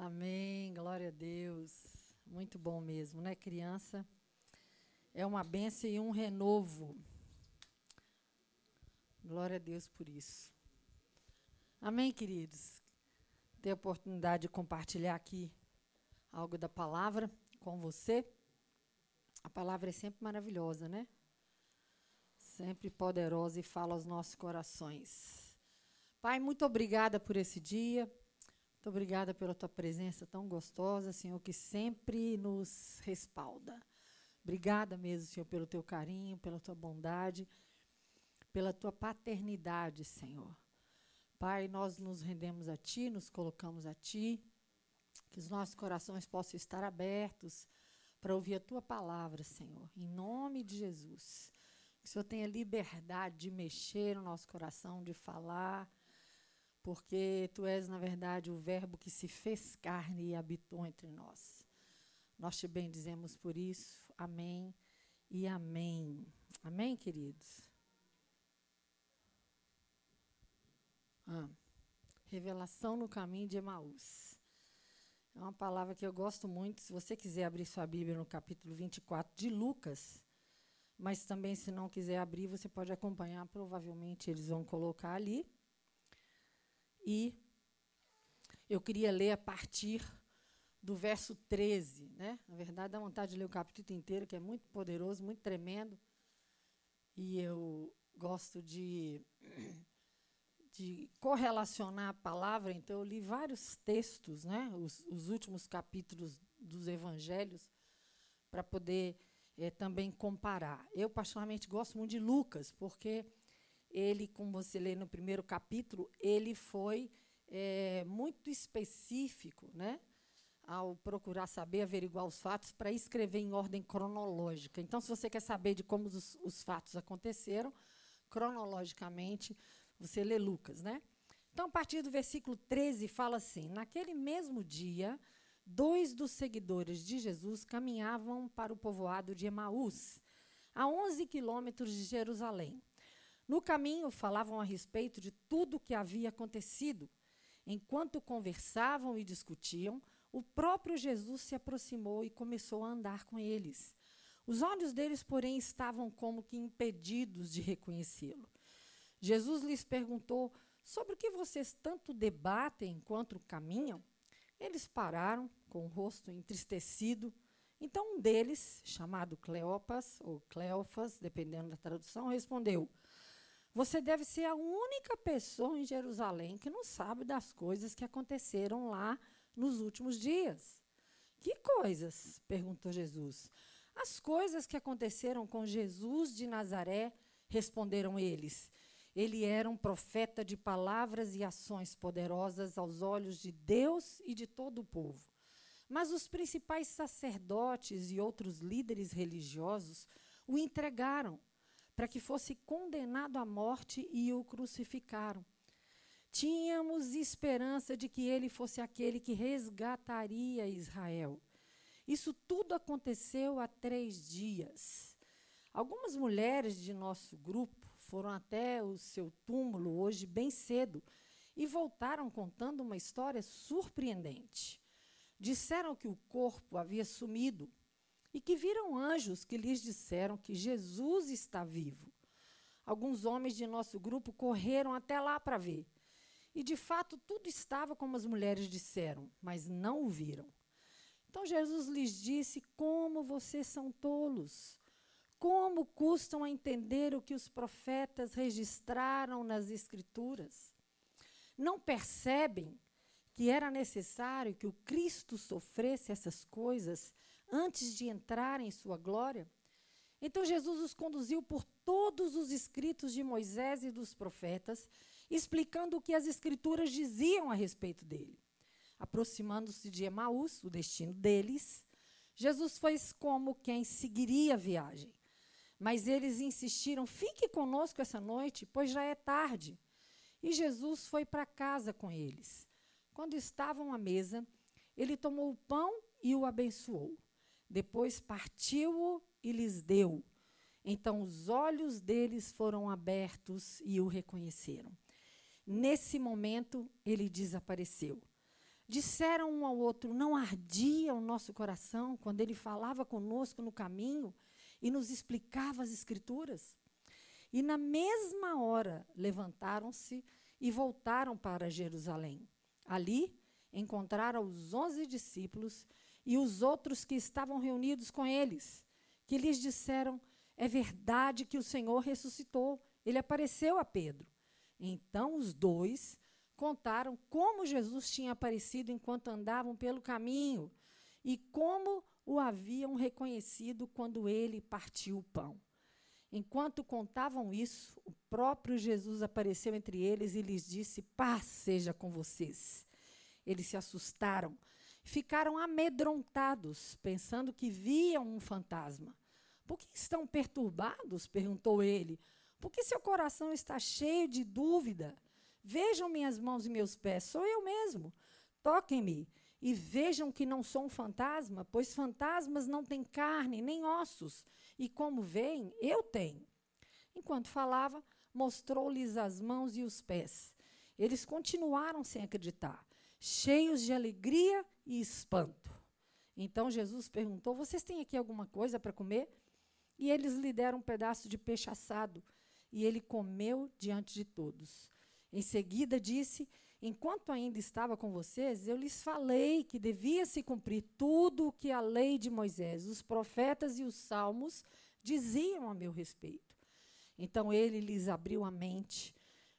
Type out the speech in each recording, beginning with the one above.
Amém, glória a Deus. Muito bom mesmo, né, criança? É uma benção e um renovo. Glória a Deus por isso. Amém, queridos? Ter a oportunidade de compartilhar aqui algo da palavra com você. A palavra é sempre maravilhosa, né? Sempre poderosa e fala aos nossos corações. Pai, muito obrigada por esse dia. Muito obrigada pela tua presença tão gostosa, Senhor, que sempre nos respalda. Obrigada mesmo, Senhor, pelo teu carinho, pela tua bondade, pela tua paternidade, Senhor. Pai, nós nos rendemos a Ti, nos colocamos a Ti, que os nossos corações possam estar abertos para ouvir a Tua palavra, Senhor, em nome de Jesus. Que o Senhor tenha liberdade de mexer no nosso coração, de falar, porque Tu és, na verdade, o Verbo que se fez carne e habitou entre nós. Nós te bendizemos por isso. Amém e amém. Amém, queridos? Ah, revelação no caminho de Emaús. É uma palavra que eu gosto muito. Se você quiser abrir sua Bíblia no capítulo 24 de Lucas, mas também, se não quiser abrir, você pode acompanhar. Provavelmente eles vão colocar ali. E eu queria ler a partir do verso 13. Né? Na verdade, dá vontade de ler o capítulo inteiro, que é muito poderoso, muito tremendo. E eu gosto de de correlacionar a palavra, então eu li vários textos, né, os, os últimos capítulos dos evangelhos, para poder é, também comparar. Eu, particularmente, gosto muito de Lucas, porque ele, como você lê no primeiro capítulo, ele foi é, muito específico, né, ao procurar saber, averiguar os fatos, para escrever em ordem cronológica. Então, se você quer saber de como os, os fatos aconteceram, cronologicamente, você lê Lucas, né? Então, a partir do versículo 13, fala assim: Naquele mesmo dia, dois dos seguidores de Jesus caminhavam para o povoado de Emaús, a 11 quilômetros de Jerusalém. No caminho, falavam a respeito de tudo o que havia acontecido. Enquanto conversavam e discutiam, o próprio Jesus se aproximou e começou a andar com eles. Os olhos deles, porém, estavam como que impedidos de reconhecê-lo. Jesus lhes perguntou: Sobre o que vocês tanto debatem enquanto caminham? Eles pararam, com o rosto entristecido. Então um deles, chamado Cleopas, ou Cleofas, dependendo da tradução, respondeu: Você deve ser a única pessoa em Jerusalém que não sabe das coisas que aconteceram lá nos últimos dias. Que coisas? perguntou Jesus. As coisas que aconteceram com Jesus de Nazaré, responderam eles. Ele era um profeta de palavras e ações poderosas aos olhos de Deus e de todo o povo. Mas os principais sacerdotes e outros líderes religiosos o entregaram para que fosse condenado à morte e o crucificaram. Tínhamos esperança de que ele fosse aquele que resgataria Israel. Isso tudo aconteceu há três dias. Algumas mulheres de nosso grupo foram até o seu túmulo hoje bem cedo e voltaram contando uma história surpreendente. Disseram que o corpo havia sumido e que viram anjos que lhes disseram que Jesus está vivo. Alguns homens de nosso grupo correram até lá para ver. E de fato tudo estava como as mulheres disseram, mas não o viram. Então Jesus lhes disse: Como vocês são tolos! Como custam a entender o que os profetas registraram nas Escrituras? Não percebem que era necessário que o Cristo sofresse essas coisas antes de entrar em sua glória? Então Jesus os conduziu por todos os escritos de Moisés e dos profetas, explicando o que as Escrituras diziam a respeito dele. Aproximando-se de Emaús, o destino deles, Jesus foi como quem seguiria a viagem. Mas eles insistiram: fique conosco essa noite, pois já é tarde. E Jesus foi para casa com eles. Quando estavam à mesa, ele tomou o pão e o abençoou. Depois partiu-o e lhes deu. Então os olhos deles foram abertos e o reconheceram. Nesse momento, ele desapareceu. disseram um ao outro: Não ardia o nosso coração quando ele falava conosco no caminho e nos explicava as Escrituras? E na mesma hora levantaram-se e voltaram para Jerusalém. Ali encontraram os onze discípulos e os outros que estavam reunidos com eles, que lhes disseram: É verdade que o Senhor ressuscitou. Ele apareceu a Pedro. Então os dois contaram como Jesus tinha aparecido enquanto andavam pelo caminho e como o haviam reconhecido quando ele partiu o pão. Enquanto contavam isso, o próprio Jesus apareceu entre eles e lhes disse: Paz seja com vocês. Eles se assustaram, ficaram amedrontados, pensando que viam um fantasma. Por que estão perturbados? perguntou ele. Por que seu coração está cheio de dúvida? Vejam minhas mãos e meus pés, sou eu mesmo. Toquem-me e vejam que não sou um fantasma, pois fantasmas não têm carne nem ossos, e como veem, eu tenho. Enquanto falava, mostrou-lhes as mãos e os pés. Eles continuaram sem acreditar, cheios de alegria e espanto. Então Jesus perguntou: Vocês têm aqui alguma coisa para comer? E eles lhe deram um pedaço de peixe assado, e ele comeu diante de todos. Em seguida disse: Enquanto ainda estava com vocês, eu lhes falei que devia se cumprir tudo o que a lei de Moisés, os profetas e os salmos diziam a meu respeito. Então ele lhes abriu a mente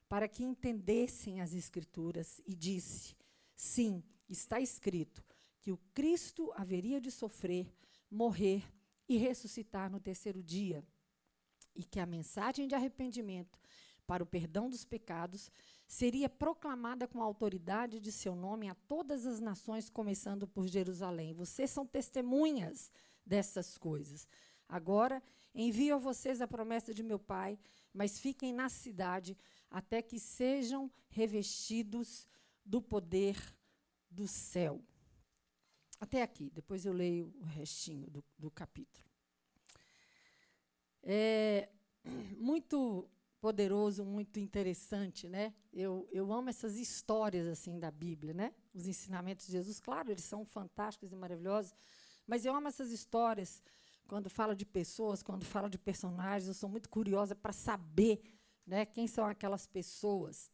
para que entendessem as Escrituras e disse: Sim, está escrito que o Cristo haveria de sofrer, morrer e ressuscitar no terceiro dia, e que a mensagem de arrependimento para o perdão dos pecados seria proclamada com a autoridade de seu nome a todas as nações, começando por Jerusalém. Vocês são testemunhas dessas coisas. Agora envio a vocês a promessa de meu Pai, mas fiquem na cidade até que sejam revestidos do poder do céu. Até aqui, depois eu leio o restinho do, do capítulo. É muito poderoso, muito interessante, né? Eu, eu amo essas histórias assim da Bíblia, né? Os ensinamentos de Jesus, claro, eles são fantásticos e maravilhosos, mas eu amo essas histórias quando fala de pessoas, quando fala de personagens, eu sou muito curiosa para saber, né, quem são aquelas pessoas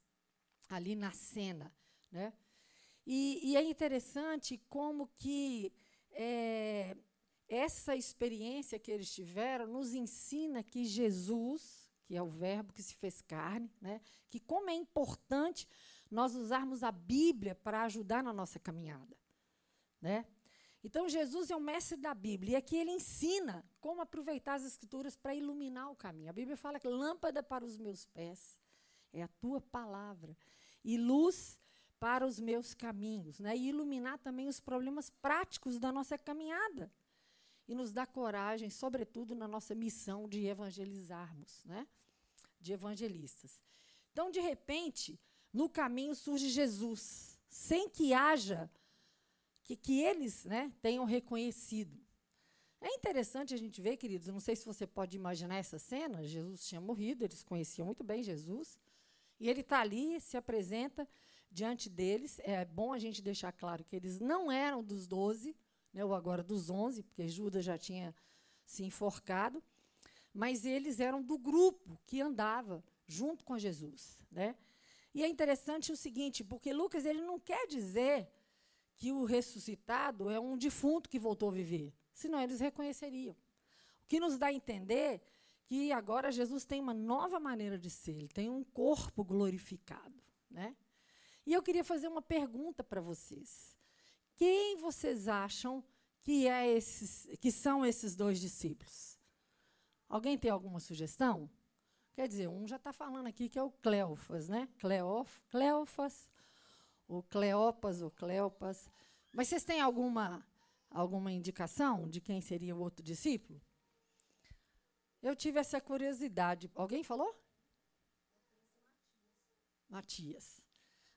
ali na cena, né? E, e é interessante como que é, essa experiência que eles tiveram nos ensina que Jesus que é o verbo que se fez carne, né? que como é importante nós usarmos a Bíblia para ajudar na nossa caminhada. Né? Então, Jesus é o mestre da Bíblia, e aqui ele ensina como aproveitar as Escrituras para iluminar o caminho. A Bíblia fala que lâmpada para os meus pés é a tua palavra, e luz para os meus caminhos, né? e iluminar também os problemas práticos da nossa caminhada e nos dá coragem, sobretudo na nossa missão de evangelizarmos, né? de evangelistas. Então, de repente, no caminho surge Jesus, sem que haja, que, que eles né, tenham reconhecido. É interessante a gente ver, queridos, não sei se você pode imaginar essa cena, Jesus tinha morrido, eles conheciam muito bem Jesus, e ele está ali, se apresenta diante deles. É bom a gente deixar claro que eles não eram dos doze, né, ou agora dos onze, porque Judas já tinha se enforcado, mas eles eram do grupo que andava junto com Jesus. Né? E é interessante o seguinte, porque Lucas ele não quer dizer que o ressuscitado é um defunto que voltou a viver, senão eles reconheceriam. O que nos dá a entender que agora Jesus tem uma nova maneira de ser, ele tem um corpo glorificado. Né? E eu queria fazer uma pergunta para vocês. Quem vocês acham que, é esses, que são esses dois discípulos? Alguém tem alguma sugestão? Quer dizer, um já está falando aqui que é o Cleofas, né? Cleof, Cleofas, o Cleopas, ou Cleopas. Mas vocês têm alguma, alguma indicação de quem seria o outro discípulo? Eu tive essa curiosidade. Alguém falou? Matias.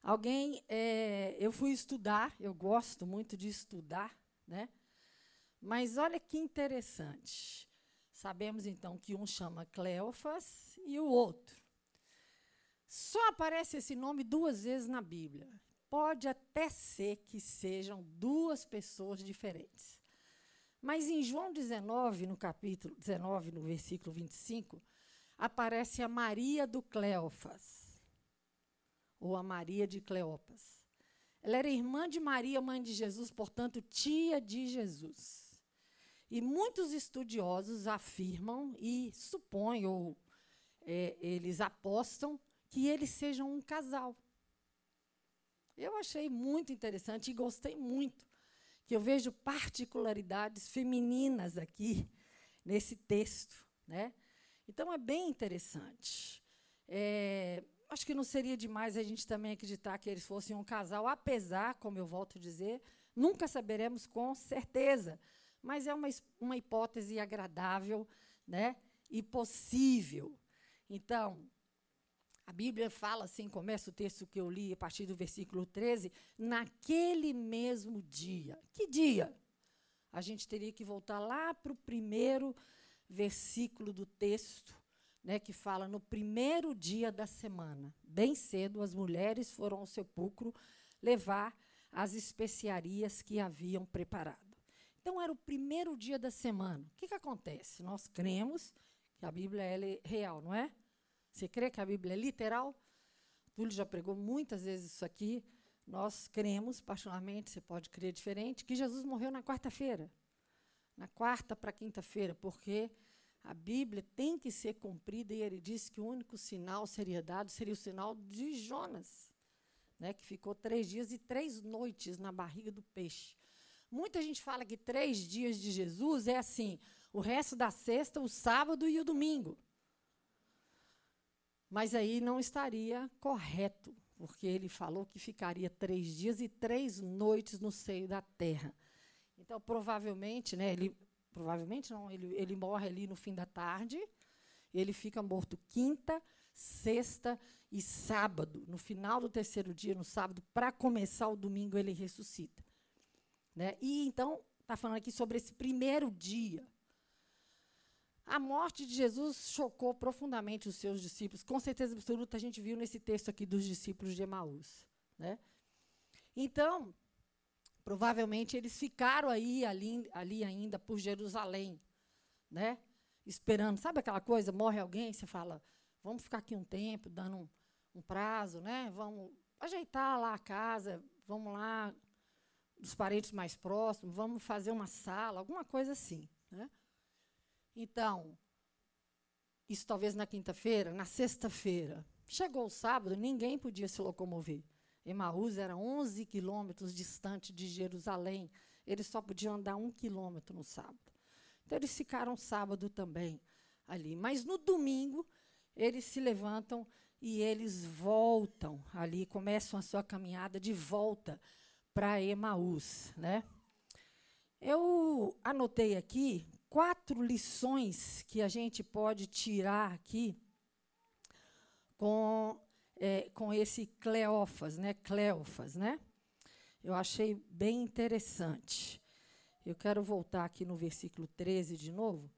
Alguém, é, eu fui estudar, eu gosto muito de estudar, né? Mas olha que interessante. Sabemos então que um chama Cleofas e o outro. Só aparece esse nome duas vezes na Bíblia. pode até ser que sejam duas pessoas diferentes. Mas em João 19, no capítulo 19, no versículo 25, aparece a Maria do Cleofas, ou a Maria de Cleopas. Ela era irmã de Maria, mãe de Jesus, portanto, tia de Jesus. E muitos estudiosos afirmam e supõem, ou é, eles apostam, que eles sejam um casal. Eu achei muito interessante e gostei muito, que eu vejo particularidades femininas aqui nesse texto. Né? Então, é bem interessante. É, acho que não seria demais a gente também acreditar que eles fossem um casal, apesar, como eu volto a dizer, nunca saberemos com certeza, mas é uma, uma hipótese agradável né, e possível. Então, a Bíblia fala assim, começa o texto que eu li a partir do versículo 13, naquele mesmo dia. Que dia? A gente teria que voltar lá para o primeiro versículo do texto, né, que fala no primeiro dia da semana. Bem cedo, as mulheres foram ao sepulcro levar as especiarias que haviam preparado. Então, era o primeiro dia da semana. O que, que acontece? Nós cremos que a Bíblia é real, não é? Você crê que a Bíblia é literal? Túlio já pregou muitas vezes isso aqui. Nós cremos, particularmente, você pode crer diferente, que Jesus morreu na quarta-feira. Na quarta para quinta-feira, porque a Bíblia tem que ser cumprida e ele disse que o único sinal seria dado seria o sinal de Jonas, né, que ficou três dias e três noites na barriga do peixe. Muita gente fala que três dias de Jesus é assim: o resto da sexta, o sábado e o domingo. Mas aí não estaria correto, porque ele falou que ficaria três dias e três noites no seio da terra. Então, provavelmente, né, ele, provavelmente não, ele, ele morre ali no fim da tarde, ele fica morto quinta, sexta e sábado. No final do terceiro dia, no sábado, para começar o domingo, ele ressuscita. Né? E então, está falando aqui sobre esse primeiro dia. A morte de Jesus chocou profundamente os seus discípulos. Com certeza absoluta, a gente viu nesse texto aqui dos discípulos de Emaús. Né? Então, provavelmente eles ficaram aí ali, ali ainda por Jerusalém, né? esperando. Sabe aquela coisa? Morre alguém, você fala, vamos ficar aqui um tempo, dando um, um prazo, né? vamos ajeitar lá a casa, vamos lá, dos parentes mais próximos, vamos fazer uma sala, alguma coisa assim. Né? Então, isso talvez na quinta-feira, na sexta-feira. Chegou o sábado, ninguém podia se locomover. Emaús era 11 quilômetros distante de Jerusalém. Eles só podiam andar um quilômetro no sábado. Então, eles ficaram sábado também ali. Mas no domingo, eles se levantam e eles voltam ali, começam a sua caminhada de volta para Emaús. Né? Eu anotei aqui quatro lições que a gente pode tirar aqui com, é, com esse Cleófas, né? Cleófas, né? Eu achei bem interessante. Eu quero voltar aqui no versículo 13 de novo.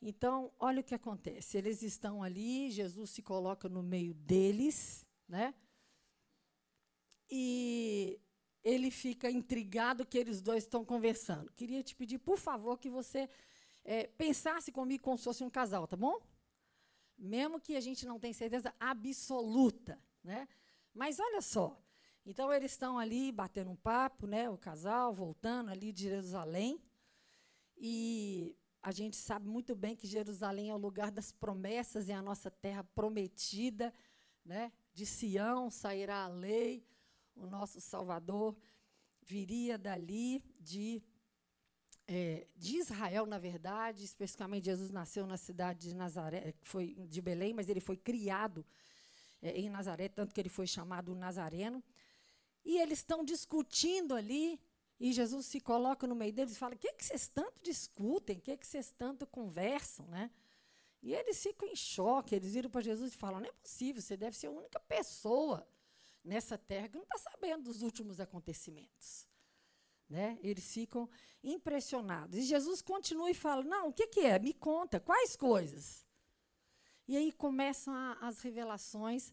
Então, olha o que acontece. Eles estão ali, Jesus se coloca no meio deles, né? E ele fica intrigado que eles dois estão conversando. Queria te pedir, por favor, que você é, pensasse comigo como se fosse um casal, tá bom? Mesmo que a gente não tenha certeza absoluta, né? Mas olha só, então eles estão ali batendo um papo, né? O casal voltando ali de Jerusalém e a gente sabe muito bem que Jerusalém é o lugar das promessas, é a nossa terra prometida, né? De Sião sairá a lei, o nosso Salvador viria dali de é, de Israel, na verdade, especificamente Jesus nasceu na cidade de Nazaré, foi de Belém, mas ele foi criado é, em Nazaré, tanto que ele foi chamado Nazareno. E eles estão discutindo ali, e Jesus se coloca no meio deles e fala: O que, que vocês tanto discutem? O que, que vocês tanto conversam? Né? E eles ficam em choque, eles viram para Jesus e falam: Não é possível, você deve ser a única pessoa nessa terra que não está sabendo dos últimos acontecimentos. Né? Eles ficam impressionados. E Jesus continua e fala: Não, o que, que é? Me conta, quais coisas? E aí começam a, as revelações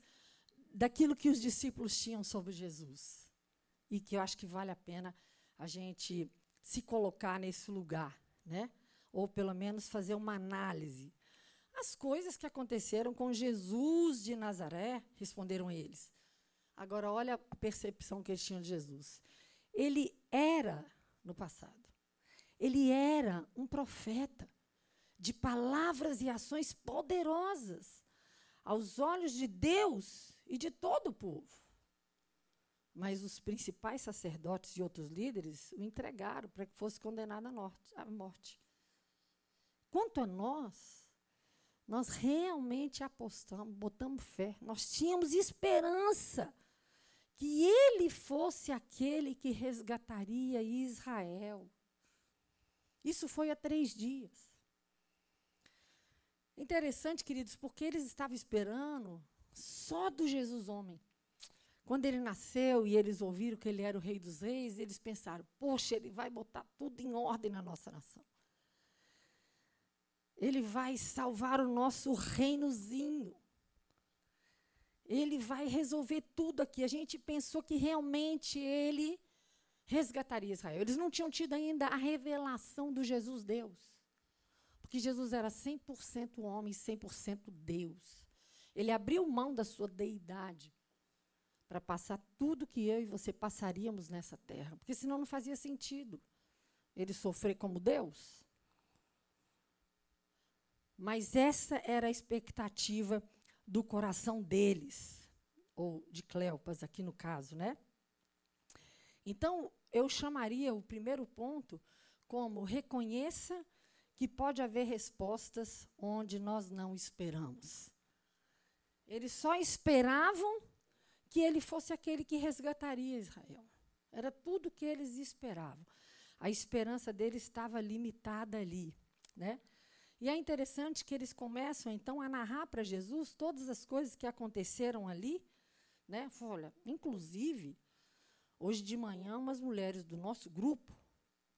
daquilo que os discípulos tinham sobre Jesus. e que eu acho que vale a pena a gente se colocar nesse lugar, né? Ou pelo menos fazer uma análise. As coisas que aconteceram com Jesus de Nazaré, responderam eles. Agora olha a percepção que eles tinham de Jesus. Ele era no passado. Ele era um profeta de palavras e ações poderosas aos olhos de Deus e de todo o povo. Mas os principais sacerdotes e outros líderes o entregaram para que fosse condenado à morte. Quanto a nós, nós realmente apostamos, botamos fé, nós tínhamos esperança que ele fosse aquele que resgataria Israel. Isso foi há três dias. Interessante, queridos, porque eles estavam esperando só do Jesus homem. Quando ele nasceu e eles ouviram que ele era o rei dos reis, eles pensaram: poxa, ele vai botar tudo em ordem na nossa nação. Ele vai salvar o nosso reinozinho. Ele vai resolver tudo aqui. A gente pensou que realmente ele resgataria Israel. Eles não tinham tido ainda a revelação do Jesus Deus. Porque Jesus era 100% homem, 100% Deus. Ele abriu mão da sua deidade para passar tudo que eu e você passaríamos nessa terra. Porque senão não fazia sentido ele sofrer como Deus. Mas essa era a expectativa do coração deles, ou de Cleopas, aqui no caso, né? Então, eu chamaria o primeiro ponto como reconheça que pode haver respostas onde nós não esperamos. Eles só esperavam que ele fosse aquele que resgataria Israel. Era tudo que eles esperavam. A esperança deles estava limitada ali, né? E é interessante que eles começam então a narrar para Jesus todas as coisas que aconteceram ali, né? Olha, inclusive, hoje de manhã umas mulheres do nosso grupo,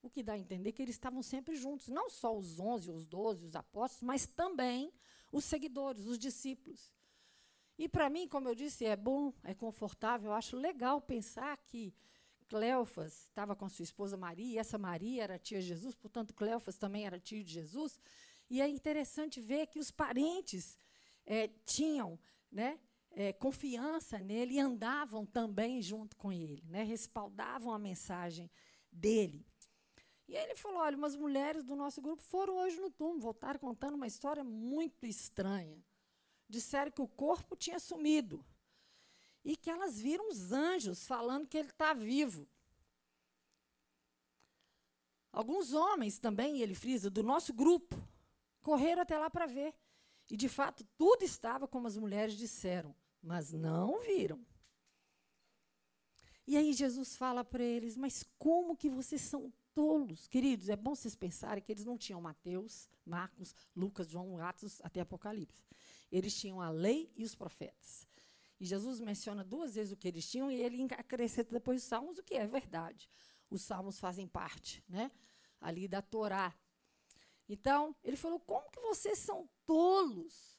o que dá a entender que eles estavam sempre juntos, não só os onze, os doze, os apóstolos, mas também os seguidores, os discípulos. E para mim, como eu disse, é bom, é confortável, eu acho legal pensar que Cleofas estava com sua esposa Maria, e essa Maria era tia de Jesus, portanto, Cleofas também era tio de Jesus. E é interessante ver que os parentes é, tinham né, é, confiança nele e andavam também junto com ele, né, respaldavam a mensagem dele. E ele falou: olha, umas mulheres do nosso grupo foram hoje no túmulo, voltaram contando uma história muito estranha. Disseram que o corpo tinha sumido e que elas viram os anjos falando que ele está vivo. Alguns homens também, ele frisa, do nosso grupo, correram até lá para ver. E, de fato, tudo estava como as mulheres disseram, mas não viram. E aí Jesus fala para eles: Mas como que vocês são tolos? Queridos, é bom vocês pensarem que eles não tinham Mateus, Marcos, Lucas, João, Atos até Apocalipse. Eles tinham a lei e os profetas. E Jesus menciona duas vezes o que eles tinham e ele acrescenta depois os salmos, o que é verdade. Os salmos fazem parte né, ali da Torá. Então, ele falou: como que vocês são tolos?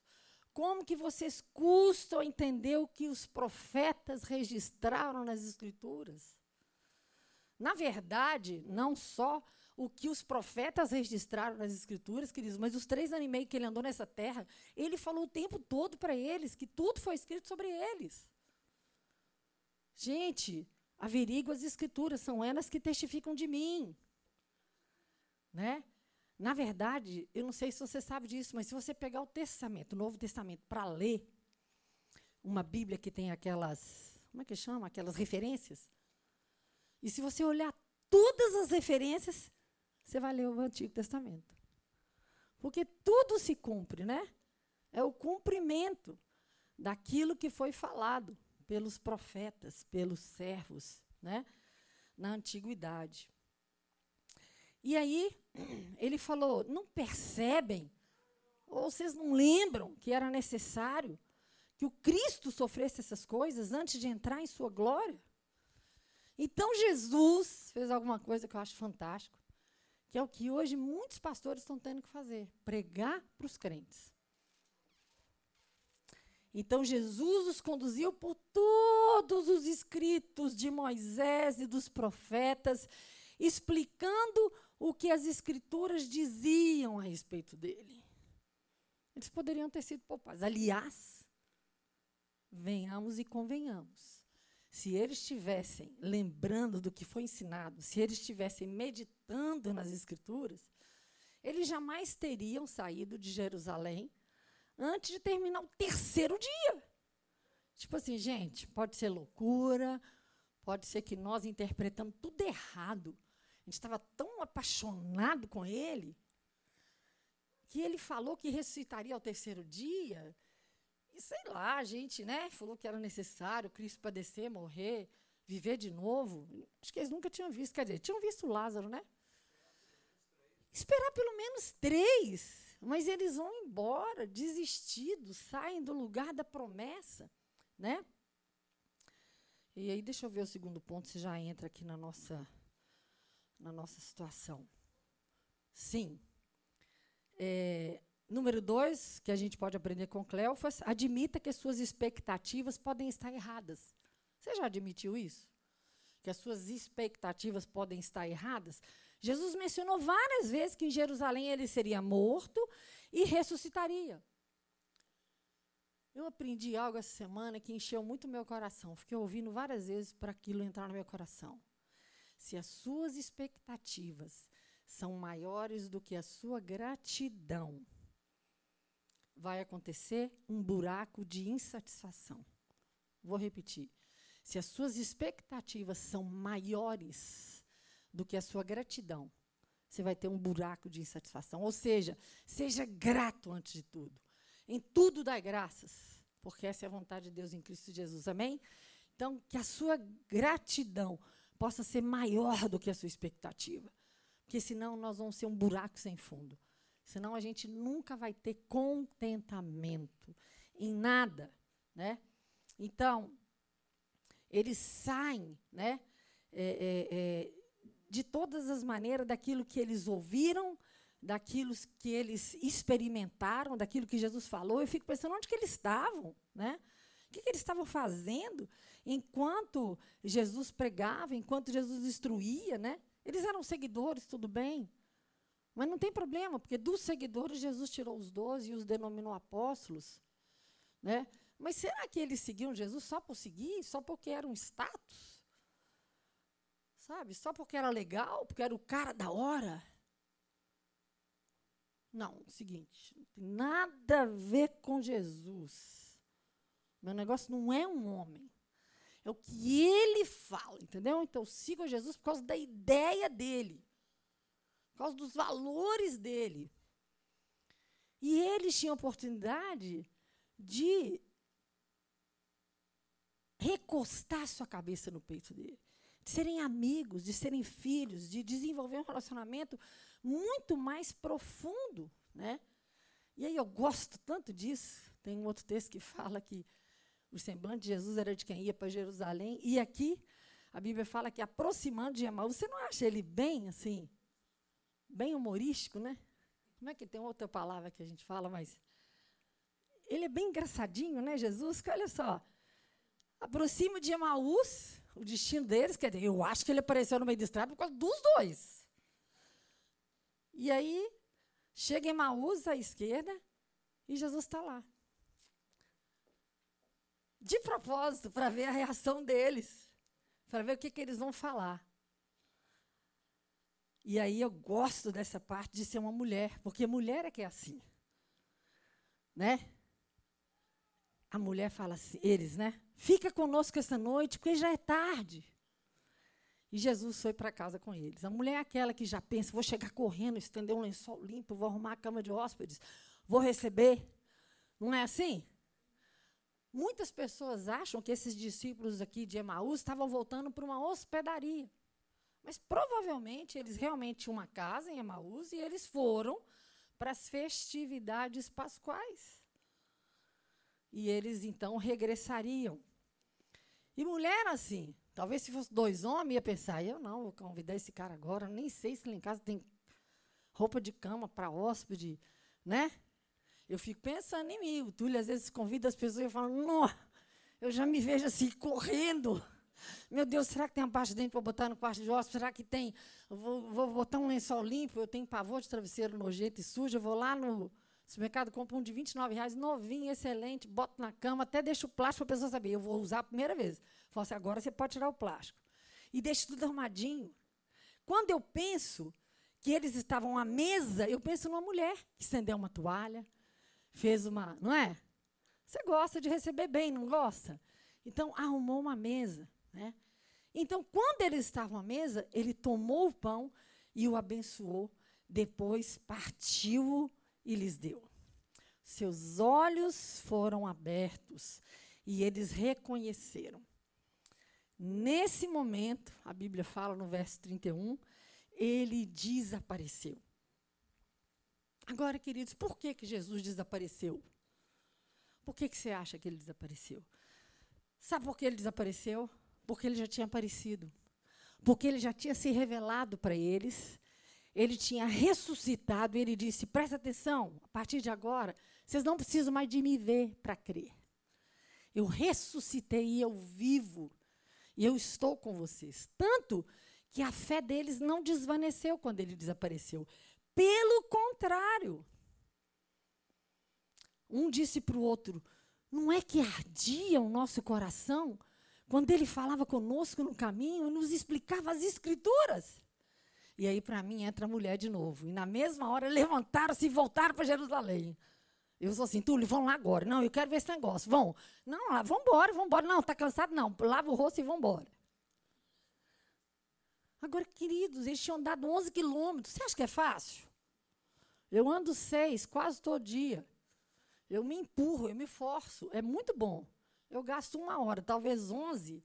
Como que vocês custam entender o que os profetas registraram nas Escrituras? Na verdade, não só o que os profetas registraram nas Escrituras, queridos, mas os três anos e meio que ele andou nessa terra, ele falou o tempo todo para eles que tudo foi escrito sobre eles. Gente, averigo as Escrituras, são elas que testificam de mim. Né? Na verdade, eu não sei se você sabe disso, mas se você pegar o Testamento, o Novo Testamento, para ler uma Bíblia que tem aquelas, como é que chama? Aquelas referências. E se você olhar todas as referências, você vai ler o Antigo Testamento. Porque tudo se cumpre, né? É o cumprimento daquilo que foi falado pelos profetas, pelos servos, né? Na antiguidade. E aí, ele falou: não percebem? Ou vocês não lembram que era necessário que o Cristo sofresse essas coisas antes de entrar em sua glória? Então, Jesus fez alguma coisa que eu acho fantástico, que é o que hoje muitos pastores estão tendo que fazer: pregar para os crentes. Então Jesus os conduziu por todos os escritos de Moisés e dos profetas, explicando o que as escrituras diziam a respeito dele. Eles poderiam ter sido poupados. Aliás, venhamos e convenhamos. Se eles estivessem lembrando do que foi ensinado, se eles estivessem meditando nas escrituras, eles jamais teriam saído de Jerusalém antes de terminar o terceiro dia. Tipo assim, gente, pode ser loucura, pode ser que nós interpretamos tudo errado. Gente estava tão apaixonado com ele que ele falou que ressuscitaria ao terceiro dia. E sei lá, a gente, né, falou que era necessário Cristo padecer, morrer, viver de novo. Acho que eles nunca tinham visto, quer dizer, tinham visto Lázaro, né? Esperar pelo menos três. Mas eles vão embora, desistidos, saem do lugar da promessa, né? E aí deixa eu ver o segundo ponto, se já entra aqui na nossa na nossa situação. Sim. É, número dois, que a gente pode aprender com Cleofas, admita que suas expectativas podem estar erradas. Você já admitiu isso? Que as suas expectativas podem estar erradas? Jesus mencionou várias vezes que em Jerusalém ele seria morto e ressuscitaria. Eu aprendi algo essa semana que encheu muito meu coração. Fiquei ouvindo várias vezes para aquilo entrar no meu coração. Se as suas expectativas são maiores do que a sua gratidão, vai acontecer um buraco de insatisfação. Vou repetir. Se as suas expectativas são maiores do que a sua gratidão, você vai ter um buraco de insatisfação. Ou seja, seja grato antes de tudo. Em tudo dá graças, porque essa é a vontade de Deus em Cristo Jesus. Amém? Então, que a sua gratidão possa ser maior do que a sua expectativa. Porque senão nós vamos ser um buraco sem fundo. Senão a gente nunca vai ter contentamento em nada, né? Então, eles saem, né? É, é, é, de todas as maneiras daquilo que eles ouviram, daquilo que eles experimentaram, daquilo que Jesus falou. Eu fico pensando onde que eles estavam, né? O que, eles estavam fazendo enquanto Jesus pregava, enquanto Jesus instruía, né? Eles eram seguidores, tudo bem. Mas não tem problema, porque dos seguidores Jesus tirou os doze e os denominou apóstolos. Né? Mas será que eles seguiam Jesus só por seguir, só porque era um status? Sabe? Só porque era legal, porque era o cara da hora. Não, o seguinte, não tem nada a ver com Jesus. Meu negócio não é um homem. É o que ele fala, entendeu? Então a Jesus por causa da ideia dele. Por causa dos valores dele. E eles tinham oportunidade de recostar sua cabeça no peito dele de serem amigos, de serem filhos, de desenvolver um relacionamento muito mais profundo, né? E aí eu gosto tanto disso. Tem um outro texto que fala que o semblante de Jesus era de quem ia para Jerusalém. E aqui a Bíblia fala que aproximando de Emaús, você não acha ele bem assim, bem humorístico, né? Como é que tem outra palavra que a gente fala, mas ele é bem engraçadinho, né, Jesus? Que olha só, aproxima de Emaús, o destino deles, quer dizer, eu acho que ele apareceu no meio da estrada por causa dos dois. E aí, chega em Maús à esquerda e Jesus está lá. De propósito, para ver a reação deles, para ver o que, que eles vão falar. E aí eu gosto dessa parte de ser uma mulher, porque mulher é que é assim. Né? A mulher fala assim, eles, né? Fica conosco essa noite, porque já é tarde. E Jesus foi para casa com eles. A mulher é aquela que já pensa: vou chegar correndo, estender um lençol limpo, vou arrumar a cama de hóspedes, vou receber. Não é assim? Muitas pessoas acham que esses discípulos aqui de Emaús estavam voltando para uma hospedaria. Mas provavelmente eles realmente tinham uma casa em Emaús e eles foram para as festividades pascuais. E eles então regressariam. E mulher assim, talvez se fosse dois homens, ia pensar, eu não, vou convidar esse cara agora, nem sei se lá em casa tem roupa de cama para hóspede, né? Eu fico pensando em mim. O Túlio às vezes convida as pessoas e fala, não, eu já me vejo assim, correndo. Meu Deus, será que tem uma parte dentro para botar no quarto de hóspede? Será que tem? Eu vou, vou botar um lençol limpo, eu tenho pavor de travesseiro nojento e sujo, eu vou lá no supermercado, compro um de 29 reais, novinho, excelente, boto na cama, até deixo o plástico para a pessoa saber. Eu vou usar a primeira vez. Falo assim, agora você pode tirar o plástico. E deixo tudo arrumadinho. Quando eu penso que eles estavam à mesa, eu penso numa mulher que estendeu uma toalha, fez uma. Não é? Você gosta de receber bem, não gosta? Então, arrumou uma mesa. Né? Então, quando eles estavam à mesa, ele tomou o pão e o abençoou. Depois partiu e lhes deu. Seus olhos foram abertos e eles reconheceram. Nesse momento, a Bíblia fala no verso 31, ele desapareceu. Agora, queridos, por que, que Jesus desapareceu? Por que, que você acha que ele desapareceu? Sabe por que ele desapareceu? Porque ele já tinha aparecido. Porque ele já tinha se revelado para eles. Ele tinha ressuscitado e ele disse: presta atenção, a partir de agora, vocês não precisam mais de me ver para crer. Eu ressuscitei e eu vivo. E eu estou com vocês. Tanto que a fé deles não desvaneceu quando ele desapareceu. Pelo contrário. Um disse para o outro: não é que ardia o nosso coração quando ele falava conosco no caminho e nos explicava as escrituras? E aí, para mim, entra a mulher de novo. E na mesma hora, levantaram-se e voltaram para Jerusalém. Eu sou assim, Túlio, vão lá agora. Não, eu quero ver esse negócio. Vão. Não, lá, vão embora, vão embora. Não, está cansado? Não. Lava o rosto e vão embora. Agora, queridos, eles tinham andado 11 quilômetros. Você acha que é fácil? Eu ando seis, quase todo dia. Eu me empurro, eu me forço. É muito bom. Eu gasto uma hora, talvez 11.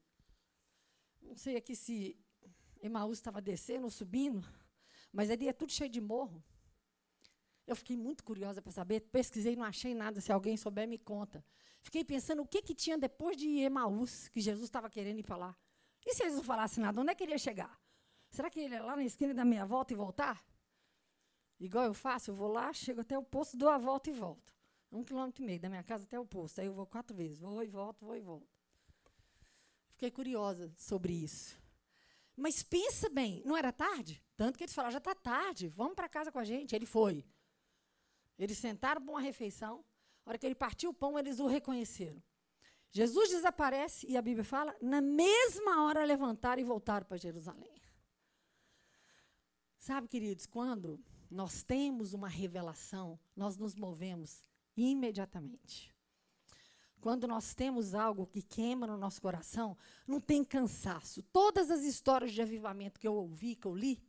Não sei aqui se Emaús estava descendo ou subindo, mas ali é tudo cheio de morro. Eu fiquei muito curiosa para saber, pesquisei, não achei nada. Se alguém souber, me conta. Fiquei pensando o que, que tinha depois de Emaús, que Jesus estava querendo ir lá. E se eles não falassem nada, onde é que ele ia chegar? Será que ele ia lá na esquina da minha volta e voltar? Igual eu faço, eu vou lá, chego até o posto, dou a volta e volto. Um quilômetro e meio da minha casa até o posto. Aí eu vou quatro vezes, vou e volto, vou e volto. Fiquei curiosa sobre isso. Mas pensa bem, não era tarde? Tanto que eles falaram, já está tarde, vamos para casa com a gente. Ele foi. Eles sentaram para uma refeição. A hora que ele partiu o pão, eles o reconheceram. Jesus desaparece e a Bíblia fala, na mesma hora levantaram e voltaram para Jerusalém. Sabe, queridos, quando nós temos uma revelação, nós nos movemos imediatamente. Quando nós temos algo que queima no nosso coração, não tem cansaço. Todas as histórias de avivamento que eu ouvi, que eu li,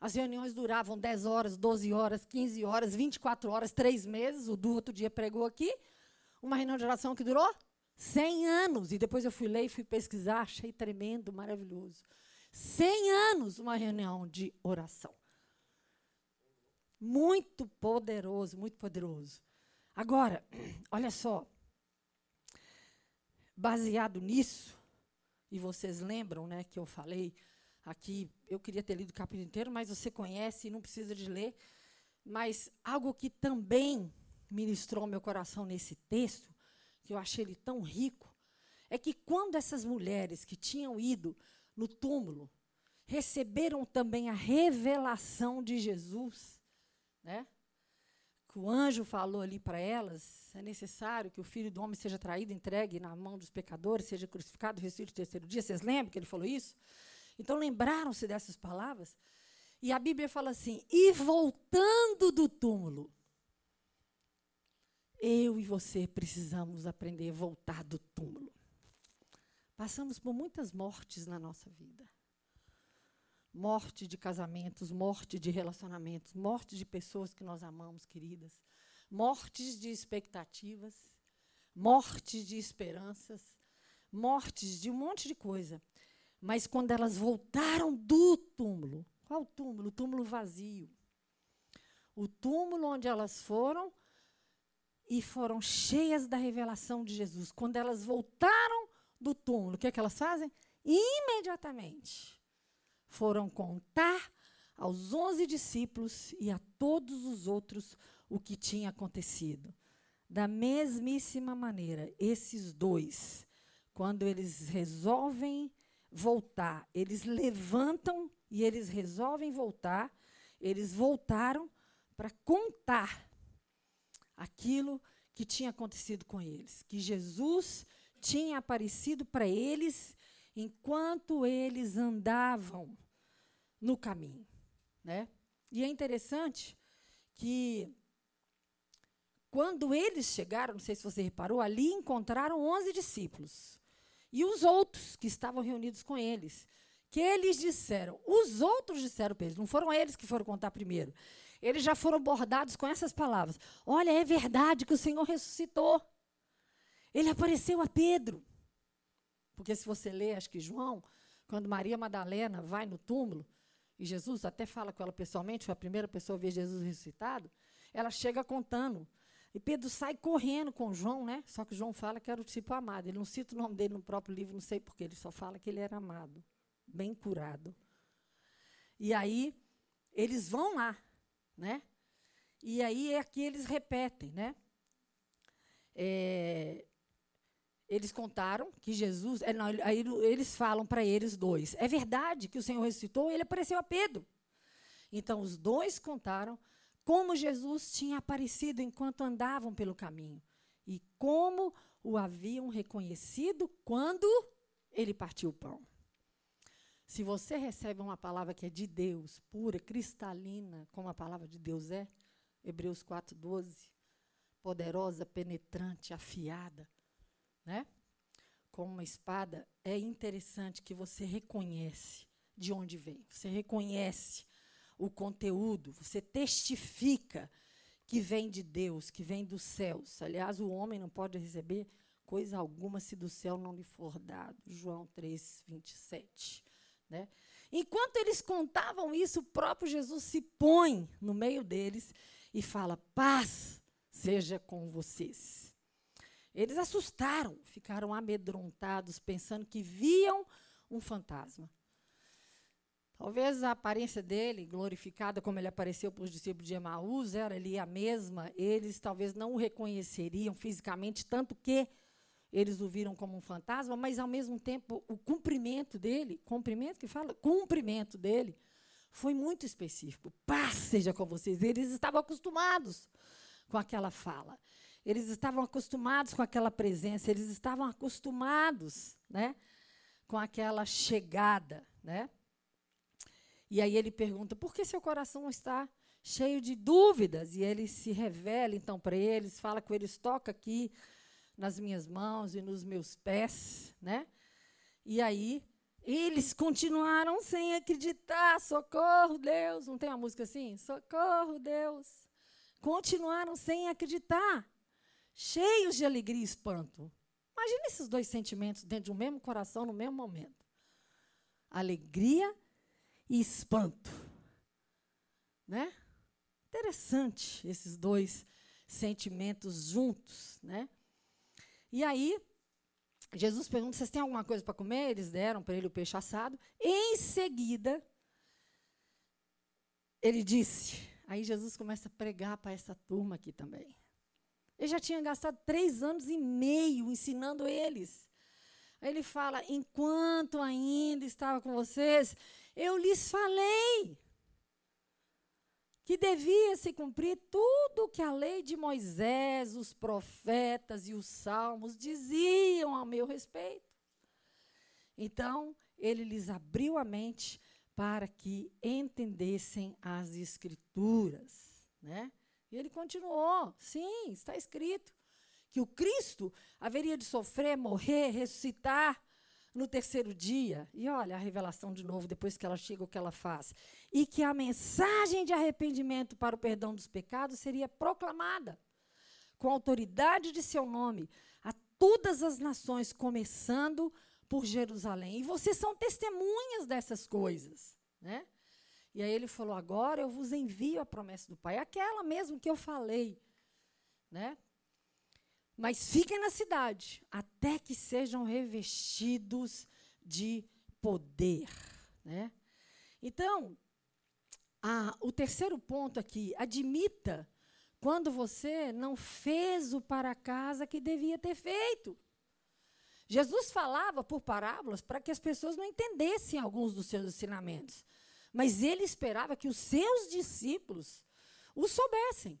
as reuniões duravam 10 horas, 12 horas, 15 horas, 24 horas, 3 meses. O Du outro dia pregou aqui. Uma reunião de oração que durou 100 anos. E depois eu fui ler e fui pesquisar, achei tremendo, maravilhoso. 100 anos uma reunião de oração. Muito poderoso, muito poderoso. Agora, olha só. Baseado nisso, e vocês lembram né, que eu falei aqui, eu queria ter lido o capítulo inteiro, mas você conhece e não precisa de ler. Mas algo que também ministrou meu coração nesse texto, que eu achei ele tão rico, é que quando essas mulheres que tinham ido no túmulo receberam também a revelação de Jesus, né? que o anjo falou ali para elas, é necessário que o filho do homem seja traído, entregue na mão dos pecadores, seja crucificado, ressuscite no terceiro dia. Vocês lembram que ele falou isso? Então lembraram-se dessas palavras? E a Bíblia fala assim: e voltando do túmulo, eu e você precisamos aprender a voltar do túmulo. Passamos por muitas mortes na nossa vida morte de casamentos, morte de relacionamentos, morte de pessoas que nós amamos, queridas, mortes de expectativas, mortes de esperanças, mortes de um monte de coisa. Mas quando elas voltaram do túmulo, qual túmulo? O túmulo vazio. O túmulo onde elas foram e foram cheias da revelação de Jesus. Quando elas voltaram do túmulo, o que, é que elas fazem? Imediatamente foram contar aos onze discípulos e a todos os outros o que tinha acontecido. Da mesmíssima maneira, esses dois, quando eles resolvem voltar, eles levantam e eles resolvem voltar, eles voltaram para contar aquilo que tinha acontecido com eles, que Jesus tinha aparecido para eles enquanto eles andavam no caminho, né? E é interessante que quando eles chegaram, não sei se você reparou, ali encontraram 11 discípulos e os outros que estavam reunidos com eles, que eles disseram, os outros disseram para eles, não foram eles que foram contar primeiro. Eles já foram bordados com essas palavras. Olha, é verdade que o Senhor ressuscitou. Ele apareceu a Pedro. Porque se você ler, acho que João, quando Maria Madalena vai no túmulo, e Jesus até fala com ela pessoalmente, foi a primeira pessoa a ver Jesus ressuscitado, ela chega contando. E Pedro sai correndo com João, né? Só que João fala que era o tipo amado. Ele não cita o nome dele no próprio livro, não sei porquê, ele só fala que ele era amado, bem curado. E aí, eles vão lá né? E aí é que eles repetem, né? É, eles contaram que Jesus. É, não, aí eles falam para eles dois: é verdade que o Senhor ressuscitou, ele apareceu a Pedro. Então os dois contaram como Jesus tinha aparecido enquanto andavam pelo caminho e como o haviam reconhecido quando ele partiu o pão. Se você recebe uma palavra que é de Deus, pura, cristalina, como a palavra de Deus é, Hebreus 4:12, poderosa, penetrante, afiada, né? Como uma espada, é interessante que você reconhece de onde vem. Você reconhece o conteúdo, você testifica que vem de Deus, que vem dos céus. Aliás, o homem não pode receber coisa alguma se do céu não lhe for dado. João 3, 27. Né? Enquanto eles contavam isso, o próprio Jesus se põe no meio deles e fala: paz seja com vocês. Eles assustaram, ficaram amedrontados, pensando que viam um fantasma. Talvez a aparência dele, glorificada como ele apareceu para os discípulos de Emaús, era ali a mesma. Eles talvez não o reconheceriam fisicamente, tanto que eles o viram como um fantasma, mas ao mesmo tempo o cumprimento dele, cumprimento que fala, cumprimento dele foi muito específico. Paz seja com vocês. Eles estavam acostumados com aquela fala. Eles estavam acostumados com aquela presença, eles estavam acostumados, né, com aquela chegada, né? E aí ele pergunta: "Por que seu coração está cheio de dúvidas?" E ele se revela então para eles, fala com eles, toca aqui nas minhas mãos e nos meus pés, né? E aí eles continuaram sem acreditar. Socorro, Deus. Não tem uma música assim? Socorro, Deus. Continuaram sem acreditar, cheios de alegria e espanto. Imagina esses dois sentimentos dentro de um mesmo coração no mesmo momento. Alegria e espanto. Né? Interessante esses dois sentimentos juntos, né? E aí, Jesus pergunta: vocês têm alguma coisa para comer? Eles deram para ele o peixe assado. Em seguida, ele disse. Aí Jesus começa a pregar para essa turma aqui também. Ele já tinha gastado três anos e meio ensinando eles. Aí ele fala: enquanto ainda estava com vocês, eu lhes falei que devia se cumprir tudo o que a lei de Moisés, os profetas e os salmos diziam a meu respeito. Então, ele lhes abriu a mente para que entendessem as escrituras, né? E ele continuou: "Sim, está escrito que o Cristo haveria de sofrer, morrer, ressuscitar no terceiro dia. E olha a revelação de novo, depois que ela chega, o que ela faz. E que a mensagem de arrependimento para o perdão dos pecados seria proclamada com autoridade de seu nome a todas as nações, começando por Jerusalém. E vocês são testemunhas dessas coisas. Né? E aí ele falou: agora eu vos envio a promessa do Pai, aquela mesmo que eu falei. Né? Mas fiquem na cidade até que sejam revestidos de poder. Né? Então, ah, o terceiro ponto aqui, admita quando você não fez o para casa que devia ter feito. Jesus falava por parábolas para que as pessoas não entendessem alguns dos seus ensinamentos. Mas ele esperava que os seus discípulos o soubessem.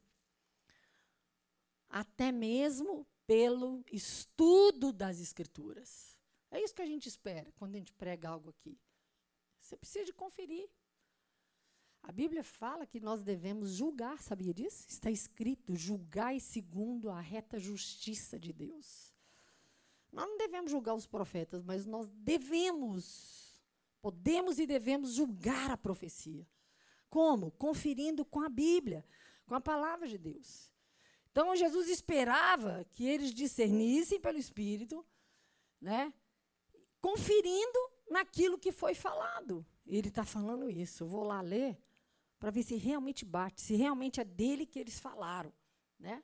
Até mesmo pelo estudo das Escrituras. É isso que a gente espera quando a gente prega algo aqui. Você precisa de conferir. A Bíblia fala que nós devemos julgar, sabia disso? Está escrito: julgai segundo a reta justiça de Deus. Nós não devemos julgar os profetas, mas nós devemos, podemos e devemos julgar a profecia. Como? Conferindo com a Bíblia, com a palavra de Deus. Então Jesus esperava que eles discernissem pelo Espírito, né? conferindo naquilo que foi falado. Ele está falando isso. Eu vou lá ler para ver se realmente bate, se realmente é dele que eles falaram. Né?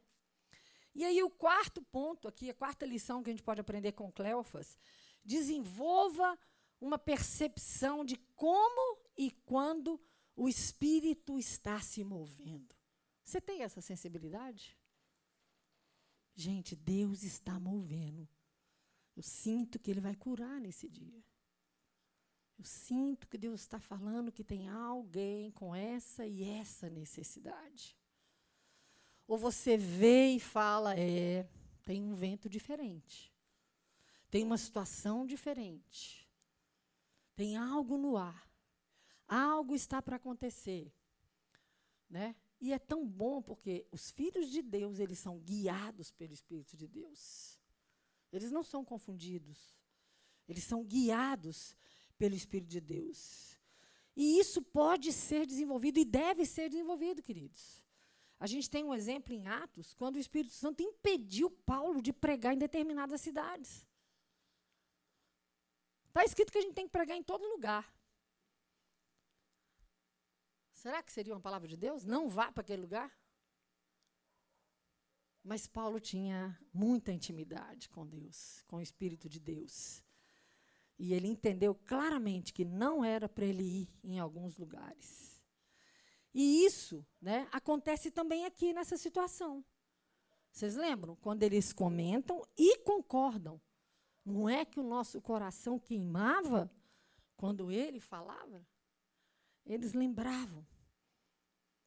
E aí, o quarto ponto aqui, a quarta lição que a gente pode aprender com Cleofas, desenvolva uma percepção de como e quando o espírito está se movendo. Você tem essa sensibilidade? Gente, Deus está movendo. Eu sinto que Ele vai curar nesse dia. Eu sinto que Deus está falando que tem alguém com essa e essa necessidade. Ou você vê e fala, é, tem um vento diferente. Tem uma situação diferente. Tem algo no ar. Algo está para acontecer. Né? E é tão bom porque os filhos de Deus, eles são guiados pelo Espírito de Deus. Eles não são confundidos. Eles são guiados pelo Espírito de Deus. E isso pode ser desenvolvido e deve ser desenvolvido, queridos. A gente tem um exemplo em Atos, quando o Espírito Santo impediu Paulo de pregar em determinadas cidades. Está escrito que a gente tem que pregar em todo lugar. Será que seria uma palavra de Deus? Não vá para aquele lugar? Mas Paulo tinha muita intimidade com Deus, com o Espírito de Deus. E ele entendeu claramente que não era para ele ir em alguns lugares. E isso né, acontece também aqui nessa situação. Vocês lembram? Quando eles comentam e concordam. Não é que o nosso coração queimava quando ele falava? Eles lembravam.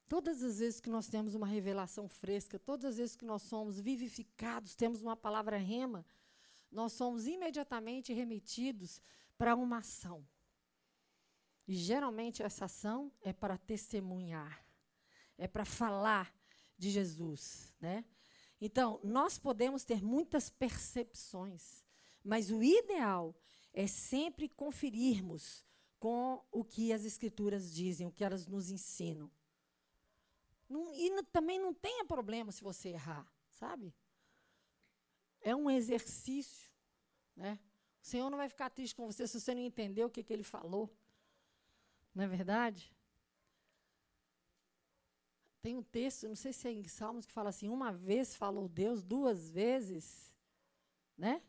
Todas as vezes que nós temos uma revelação fresca, todas as vezes que nós somos vivificados, temos uma palavra rema, nós somos imediatamente remetidos para uma ação. E geralmente essa ação é para testemunhar, é para falar de Jesus, né? Então, nós podemos ter muitas percepções, mas o ideal é sempre conferirmos com o que as escrituras dizem, o que elas nos ensinam. Não, e também não tenha problema se você errar, sabe? É um exercício, né? O Senhor não vai ficar triste com você se você não entender o que, que ele falou. Não é verdade? Tem um texto, não sei se é em Salmos, que fala assim: uma vez falou Deus, duas vezes. Né?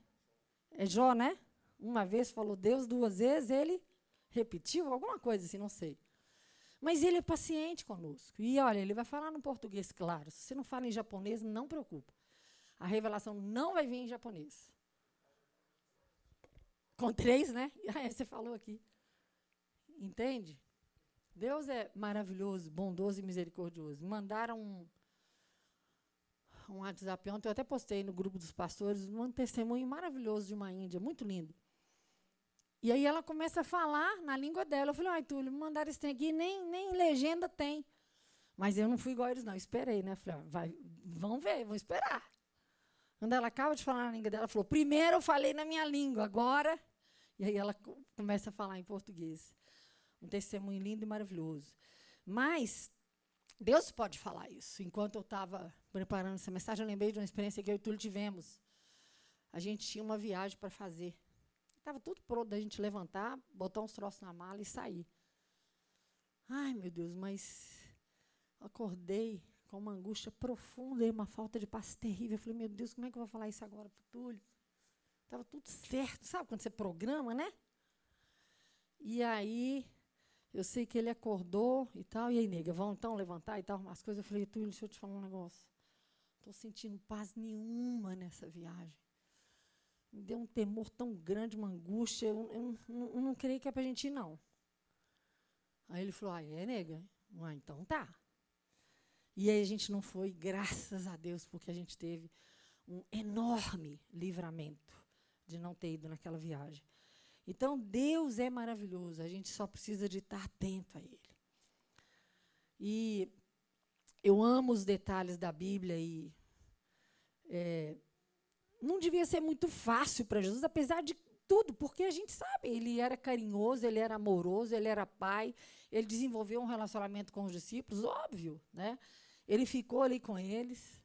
É Jó, né? Uma vez falou Deus, duas vezes ele repetiu, alguma coisa assim, não sei. Mas ele é paciente conosco. E olha, ele vai falar no português, claro. Se você não fala em japonês, não preocupa. A revelação não vai vir em japonês. Com três, né? Ah, você falou aqui. Entende? Deus é maravilhoso, bondoso e misericordioso. Mandaram um, um WhatsApp ontem, eu até postei no grupo dos pastores, um testemunho maravilhoso de uma índia, muito lindo. E aí ela começa a falar na língua dela. Eu falei, ai, Túlio, me mandaram isso aqui, nem, nem legenda tem. Mas eu não fui igual eles, não. esperei, né? Falei, ah, vai, vão ver, vão esperar. Quando ela acaba de falar na língua dela, ela falou, primeiro eu falei na minha língua, agora... E aí ela começa a falar em português um testemunho lindo e maravilhoso. Mas Deus pode falar isso. Enquanto eu estava preparando essa mensagem, eu lembrei de uma experiência que eu e Túlio tivemos. A gente tinha uma viagem para fazer. Estava tudo pronto da gente levantar, botar uns troços na mala e sair. Ai, meu Deus, mas acordei com uma angústia profunda e uma falta de paz terrível. Eu falei, meu Deus, como é que eu vou falar isso agora para o Túlio? Estava tudo certo. Sabe quando você programa, né? E aí Eu sei que ele acordou e tal. E aí, nega, vão então levantar e tal, as coisas. Eu falei, Túlio, deixa eu te falar um negócio. Estou sentindo paz nenhuma nessa viagem. Me deu um temor tão grande, uma angústia. Eu, eu, eu, eu não creio que é para a gente ir, não. Aí ele falou, ah, é, nega? Ah, então tá. E aí a gente não foi, graças a Deus, porque a gente teve um enorme livramento de não ter ido naquela viagem. Então, Deus é maravilhoso, a gente só precisa de estar atento a Ele. E eu amo os detalhes da Bíblia e é, não devia ser muito fácil para Jesus, apesar de tudo, porque a gente sabe, ele era carinhoso, ele era amoroso, ele era pai, ele desenvolveu um relacionamento com os discípulos, óbvio, né? Ele ficou ali com eles.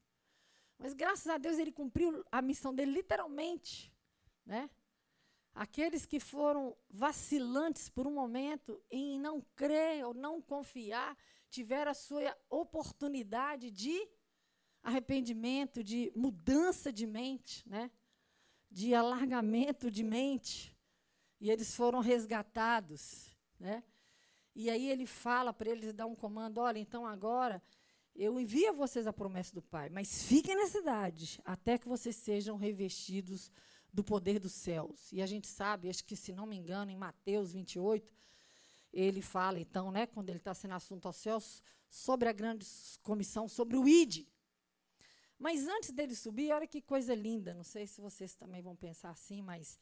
Mas graças a Deus ele cumpriu a missão dele literalmente, né? Aqueles que foram vacilantes por um momento em não crer ou não confiar, tiveram a sua oportunidade de arrependimento, de mudança de mente, né? de alargamento de mente. E eles foram resgatados. Né? E aí ele fala para eles, dá um comando: olha, então agora eu envio a vocês a promessa do Pai, mas fiquem na cidade até que vocês sejam revestidos do poder dos céus. E a gente sabe, acho que se não me engano, em Mateus 28, ele fala, então, né, quando ele está sendo assunto aos céus, sobre a grande comissão, sobre o ID. Mas antes dele subir, olha que coisa linda, não sei se vocês também vão pensar assim, mas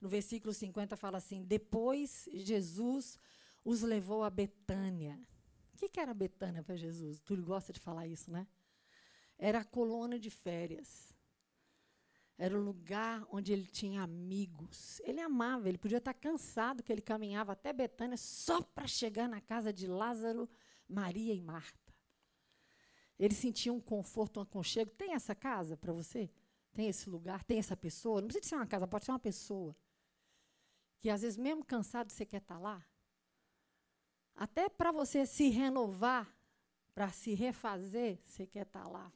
no versículo 50 fala assim: Depois Jesus os levou a Betânia. O que, que era Betânia para Jesus? Tu gosta de falar isso, né? Era a colônia de férias. Era o lugar onde ele tinha amigos. Ele amava, ele podia estar cansado que ele caminhava até Betânia só para chegar na casa de Lázaro, Maria e Marta. Ele sentia um conforto, um aconchego. Tem essa casa para você? Tem esse lugar? Tem essa pessoa? Não precisa ser uma casa, pode ser uma pessoa. Que às vezes, mesmo cansado, você quer estar lá. Até para você se renovar, para se refazer, você quer estar lá.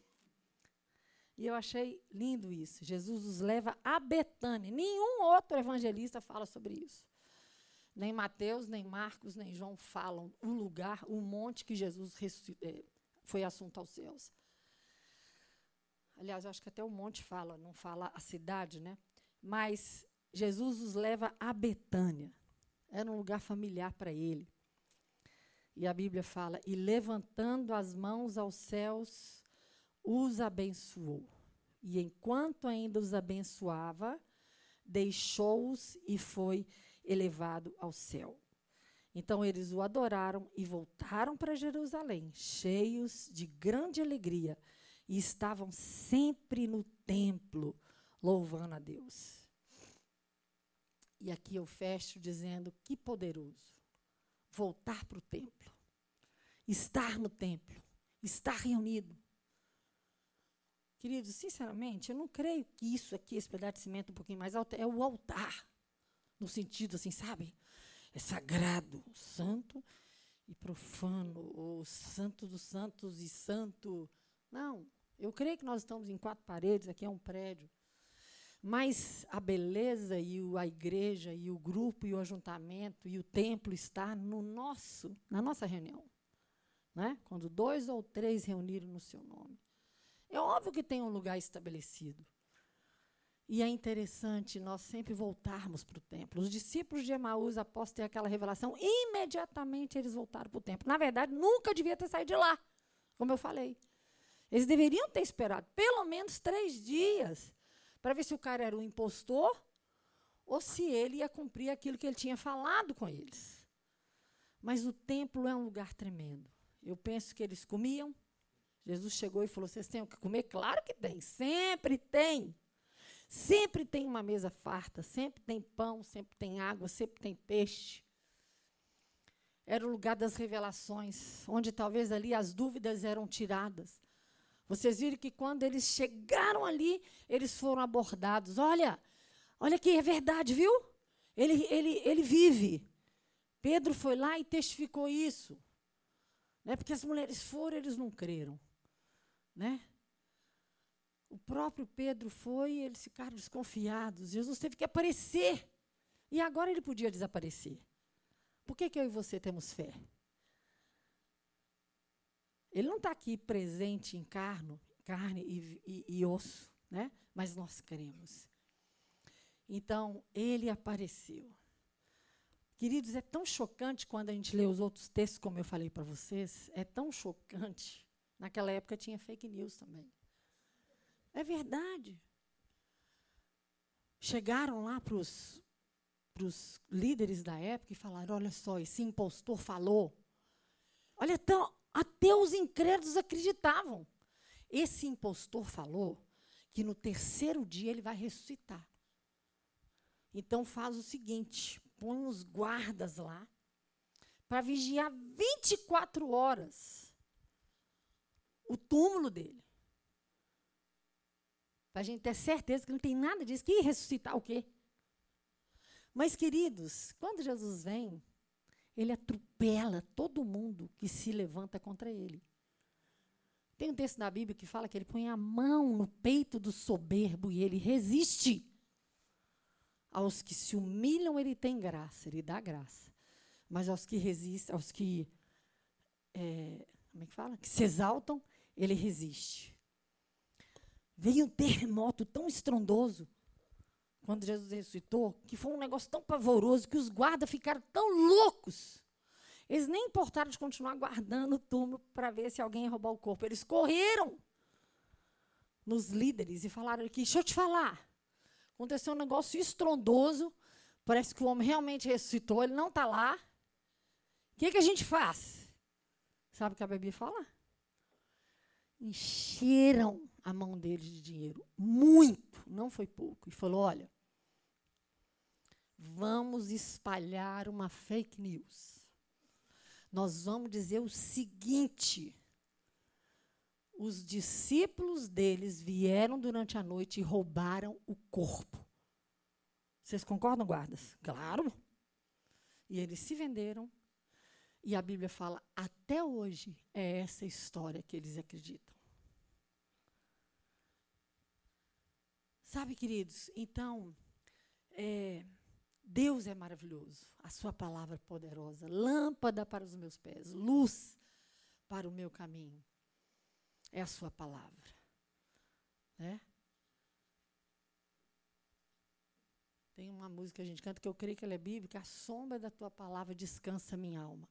E eu achei lindo isso. Jesus os leva a Betânia. Nenhum outro evangelista fala sobre isso. Nem Mateus, nem Marcos, nem João falam o lugar, o monte que Jesus eh, foi assunto aos céus. Aliás, eu acho que até o monte fala, não fala a cidade, né? Mas Jesus os leva a Betânia. Era um lugar familiar para ele. E a Bíblia fala: e levantando as mãos aos céus, os abençoou. E enquanto ainda os abençoava, deixou-os e foi elevado ao céu. Então eles o adoraram e voltaram para Jerusalém, cheios de grande alegria, e estavam sempre no templo, louvando a Deus. E aqui eu fecho dizendo: que poderoso voltar para o templo, estar no templo, estar reunido, Queridos, sinceramente, eu não creio que isso aqui, esse pedaço de cimento um pouquinho mais alto, é o altar. No sentido assim, sabe? É sagrado, santo e profano, ou santo dos santos e santo. Não, eu creio que nós estamos em quatro paredes, aqui é um prédio. Mas a beleza e a igreja e o grupo e o ajuntamento e o templo está no nosso, na nossa reunião. Né? Quando dois ou três reuniram no seu nome. É óbvio que tem um lugar estabelecido. E é interessante nós sempre voltarmos para o templo. Os discípulos de Emaús, após ter aquela revelação, imediatamente eles voltaram para o templo. Na verdade, nunca devia ter saído de lá, como eu falei. Eles deveriam ter esperado pelo menos três dias para ver se o cara era um impostor ou se ele ia cumprir aquilo que ele tinha falado com eles. Mas o templo é um lugar tremendo. Eu penso que eles comiam, Jesus chegou e falou: Vocês têm o que comer? Claro que tem, sempre tem. Sempre tem uma mesa farta, sempre tem pão, sempre tem água, sempre tem peixe. Era o lugar das revelações, onde talvez ali as dúvidas eram tiradas. Vocês viram que quando eles chegaram ali, eles foram abordados. Olha, olha que é verdade, viu? Ele, ele, ele vive. Pedro foi lá e testificou isso. Né? Porque as mulheres foram, eles não creram. Né? O próprio Pedro foi e eles ficaram desconfiados. Jesus teve que aparecer. E agora ele podia desaparecer. Por que, que eu e você temos fé? Ele não está aqui presente em carne, carne e, e, e osso, né? mas nós cremos. Então, ele apareceu. Queridos, é tão chocante quando a gente lê os outros textos, como eu falei para vocês, é tão chocante. Naquela época tinha fake news também. É verdade. Chegaram lá para os líderes da época e falaram: olha só, esse impostor falou. Olha, até os incrédulos acreditavam. Esse impostor falou que no terceiro dia ele vai ressuscitar. Então faz o seguinte: põe os guardas lá para vigiar 24 horas o túmulo dele. Para a gente ter certeza que não tem nada disso. Que ressuscitar o quê? Mas, queridos, quando Jesus vem, ele atropela todo mundo que se levanta contra ele. Tem um texto na Bíblia que fala que ele põe a mão no peito do soberbo e ele resiste. Aos que se humilham, ele tem graça, ele dá graça. Mas aos que resistem, aos que. É, como é que fala? Que se exaltam, ele resiste. Veio um terremoto tão estrondoso quando Jesus ressuscitou, que foi um negócio tão pavoroso que os guardas ficaram tão loucos. Eles nem importaram de continuar guardando o túmulo para ver se alguém ia roubar o corpo. Eles correram nos líderes e falaram aqui: deixa eu te falar. Aconteceu um negócio estrondoso. Parece que o homem realmente ressuscitou, ele não está lá. O que, que a gente faz? Sabe o que a Bíblia fala? Encheram a mão deles de dinheiro. Muito, não foi pouco. E falou: olha, vamos espalhar uma fake news. Nós vamos dizer o seguinte: os discípulos deles vieram durante a noite e roubaram o corpo. Vocês concordam, guardas? Claro. E eles se venderam. E a Bíblia fala, até hoje, é essa história que eles acreditam. Sabe, queridos, então, é, Deus é maravilhoso, a sua palavra é poderosa, lâmpada para os meus pés, luz para o meu caminho. É a sua palavra. Né? Tem uma música que a gente canta que eu creio que ela é bíblica, a sombra da tua palavra descansa minha alma.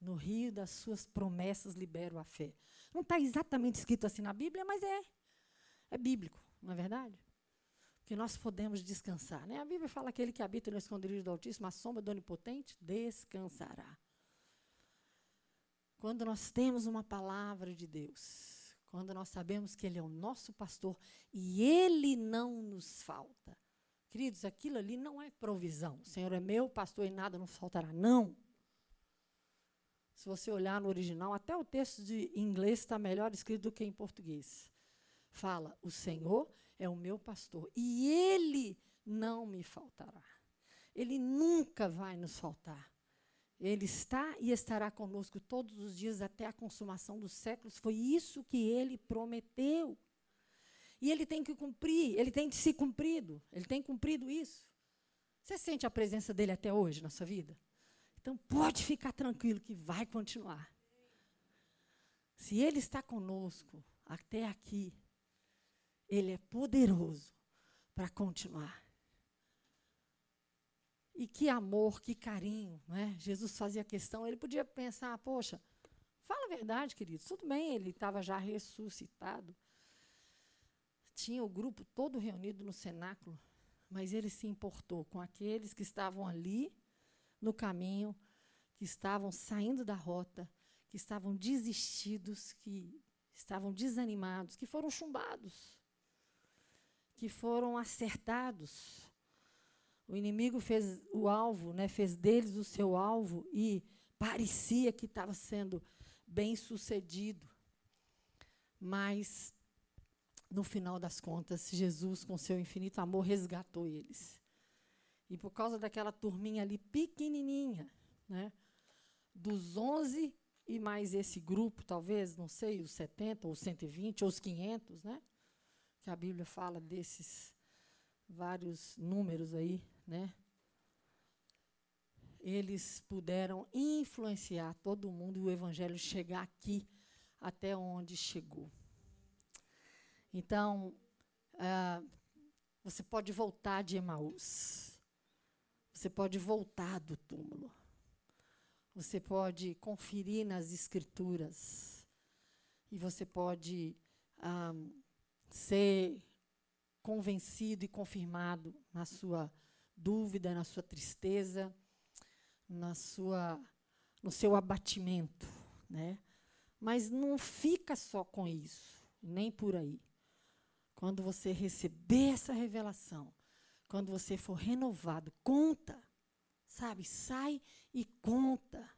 No rio das suas promessas libero a fé. Não está exatamente escrito assim na Bíblia, mas é. É bíblico, não é verdade? que nós podemos descansar. Né? A Bíblia fala que aquele que habita no esconderijo do Altíssimo, a sombra do Onipotente, descansará. Quando nós temos uma palavra de Deus, quando nós sabemos que Ele é o nosso pastor e Ele não nos falta. Queridos, aquilo ali não é provisão. O Senhor é meu pastor e nada nos faltará. Não. Se você olhar no original, até o texto de inglês está melhor escrito do que em português. Fala, o Senhor é o meu pastor e ele não me faltará. Ele nunca vai nos faltar. Ele está e estará conosco todos os dias até a consumação dos séculos. Foi isso que ele prometeu. E ele tem que cumprir, ele tem de se cumprido, ele tem cumprido isso. Você sente a presença dele até hoje na sua vida? Então pode ficar tranquilo que vai continuar. Se ele está conosco até aqui, ele é poderoso para continuar. E que amor, que carinho, né? Jesus fazia questão, ele podia pensar, poxa, fala a verdade, querido, tudo bem, ele estava já ressuscitado. Tinha o grupo todo reunido no cenáculo, mas ele se importou com aqueles que estavam ali no caminho, que estavam saindo da rota, que estavam desistidos, que estavam desanimados, que foram chumbados que foram acertados. O inimigo fez o alvo, né, fez deles o seu alvo e parecia que estava sendo bem sucedido. Mas, no final das contas, Jesus, com seu infinito amor, resgatou eles. E por causa daquela turminha ali pequenininha, né, dos 11 e mais esse grupo, talvez, não sei, os 70 ou 120 ou os 500, né? que a Bíblia fala desses vários números aí, né? eles puderam influenciar todo mundo e o evangelho chegar aqui até onde chegou. Então, ah, você pode voltar de Emaús. Você pode voltar do túmulo. Você pode conferir nas escrituras. E você pode ah, ser convencido e confirmado na sua dúvida, na sua tristeza, na sua, no seu abatimento, né? Mas não fica só com isso, nem por aí. Quando você receber essa revelação, quando você for renovado, conta, sabe? Sai e conta.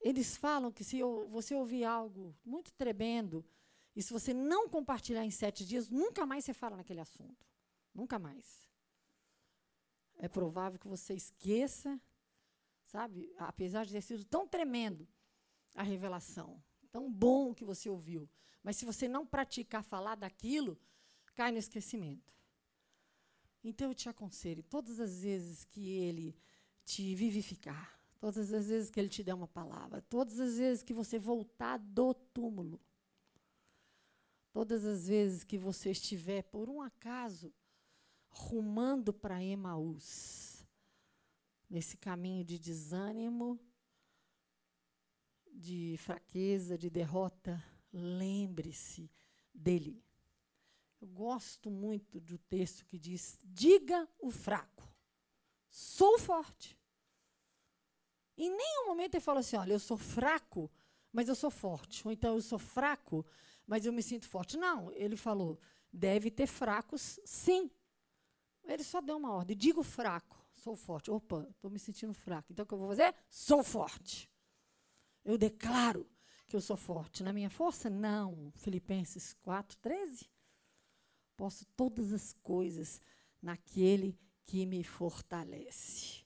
Eles falam que se você ouvir algo muito tremendo, e se você não compartilhar em sete dias, nunca mais você fala naquele assunto. Nunca mais. É provável que você esqueça, sabe? Apesar de ter sido tão tremendo a revelação, tão bom que você ouviu. Mas se você não praticar falar daquilo, cai no esquecimento. Então eu te aconselho, todas as vezes que ele te vivificar, todas as vezes que ele te der uma palavra, todas as vezes que você voltar do túmulo, todas as vezes que você estiver, por um acaso, rumando para Emaús, nesse caminho de desânimo, de fraqueza, de derrota, lembre-se dele. Eu gosto muito do texto que diz: diga o fraco, sou forte. Em nenhum momento ele fala assim: olha, eu sou fraco, mas eu sou forte. Ou então eu sou fraco, mas eu me sinto forte. Não, ele falou: deve ter fracos, sim. Ele só deu uma ordem: digo fraco, sou forte. Opa, estou me sentindo fraco. Então o que eu vou fazer? Sou forte. Eu declaro que eu sou forte. Na minha força? Não. Filipenses 4, 13. Posso todas as coisas naquele que me fortalece.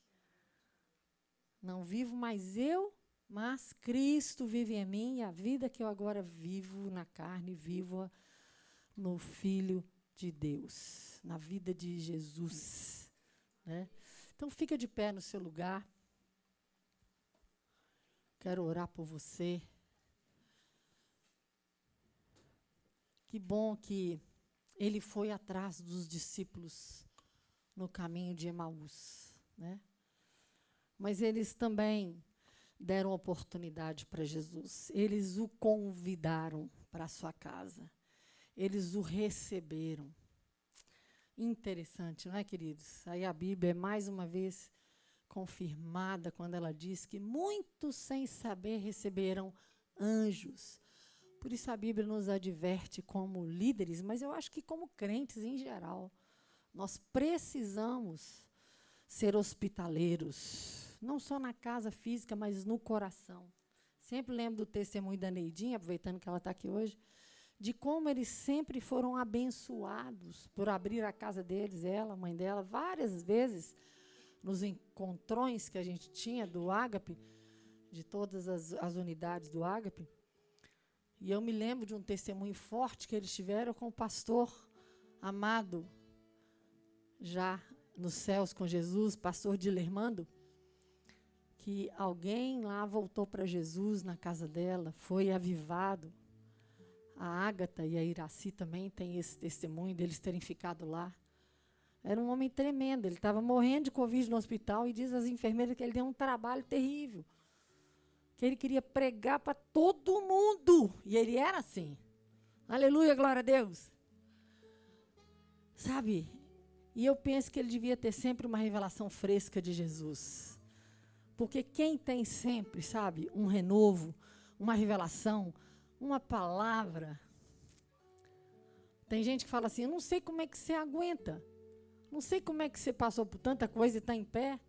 Não vivo mais eu, mas Cristo vive em mim e a vida que eu agora vivo na carne, vivo no Filho de Deus, na vida de Jesus. Né? Então, fica de pé no seu lugar. Quero orar por você. Que bom que ele foi atrás dos discípulos no caminho de Emaús, né? Mas eles também deram oportunidade para Jesus. Eles o convidaram para a sua casa. Eles o receberam. Interessante, não é, queridos? Aí a Bíblia é mais uma vez confirmada quando ela diz que muitos sem saber receberam anjos. Por isso a Bíblia nos adverte como líderes, mas eu acho que como crentes em geral, nós precisamos ser hospitaleiros, não só na casa física, mas no coração. Sempre lembro do testemunho da Neidinha, aproveitando que ela está aqui hoje, de como eles sempre foram abençoados por abrir a casa deles, ela, a mãe dela, várias vezes nos encontrões que a gente tinha do Ágape, de todas as, as unidades do Ágape. E eu me lembro de um testemunho forte que eles tiveram com o pastor amado, já nos céus com Jesus, pastor Dilermando, que alguém lá voltou para Jesus na casa dela, foi avivado. A Ágata e a Iraci também têm esse testemunho deles terem ficado lá. Era um homem tremendo, ele estava morrendo de Covid no hospital e diz às enfermeiras que ele deu um trabalho terrível que ele queria pregar para todo mundo. E ele era assim. Aleluia, glória a Deus. Sabe? E eu penso que ele devia ter sempre uma revelação fresca de Jesus. Porque quem tem sempre, sabe, um renovo, uma revelação, uma palavra. Tem gente que fala assim: eu não sei como é que você aguenta. Não sei como é que você passou por tanta coisa e está em pé.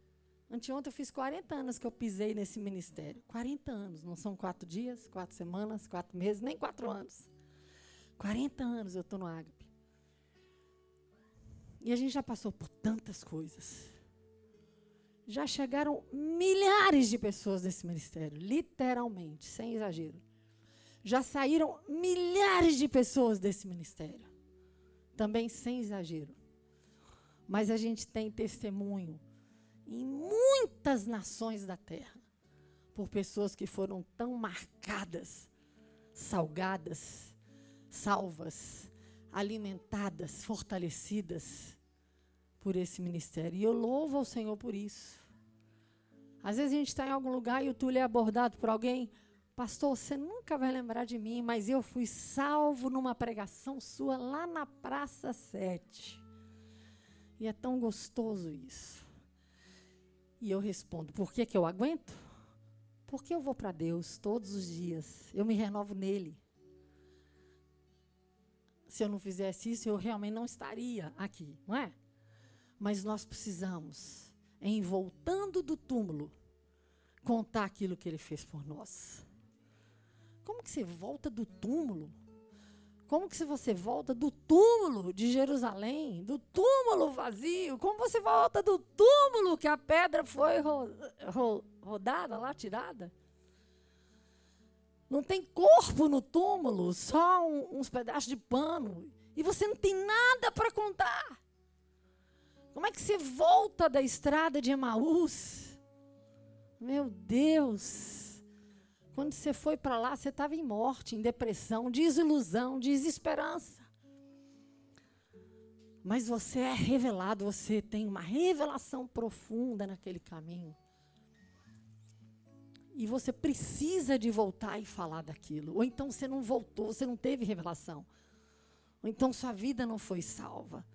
Anteontem eu fiz 40 anos que eu pisei nesse ministério. 40 anos, não são quatro dias, quatro semanas, quatro meses, nem quatro anos. 40 anos eu estou no Ágape. E a gente já passou por tantas coisas. Já chegaram milhares de pessoas nesse ministério, literalmente, sem exagero. Já saíram milhares de pessoas desse ministério, também sem exagero. Mas a gente tem testemunho em muitas nações da terra por pessoas que foram tão marcadas, salgadas, salvas, alimentadas, fortalecidas por esse ministério. E eu louvo ao Senhor por isso. Às vezes a gente está em algum lugar e o Túlio é abordado por alguém. Pastor, você nunca vai lembrar de mim, mas eu fui salvo numa pregação sua lá na Praça 7. E é tão gostoso isso. E eu respondo: por que, que eu aguento? Porque eu vou para Deus todos os dias. Eu me renovo nele. Se eu não fizesse isso, eu realmente não estaria aqui, não é? Mas nós precisamos, em voltando do túmulo, contar aquilo que ele fez por nós. Como que você volta do túmulo? Como que se você volta do túmulo de Jerusalém, do túmulo vazio? Como você volta do túmulo que a pedra foi ro ro rodada lá, tirada? Não tem corpo no túmulo, só um, uns pedaços de pano. E você não tem nada para contar. Como é que você volta da estrada de Emaús? Meu Deus! Quando você foi para lá, você estava em morte, em depressão, desilusão, desesperança. Mas você é revelado, você tem uma revelação profunda naquele caminho. E você precisa de voltar e falar daquilo. Ou então você não voltou, você não teve revelação. Ou então sua vida não foi salva.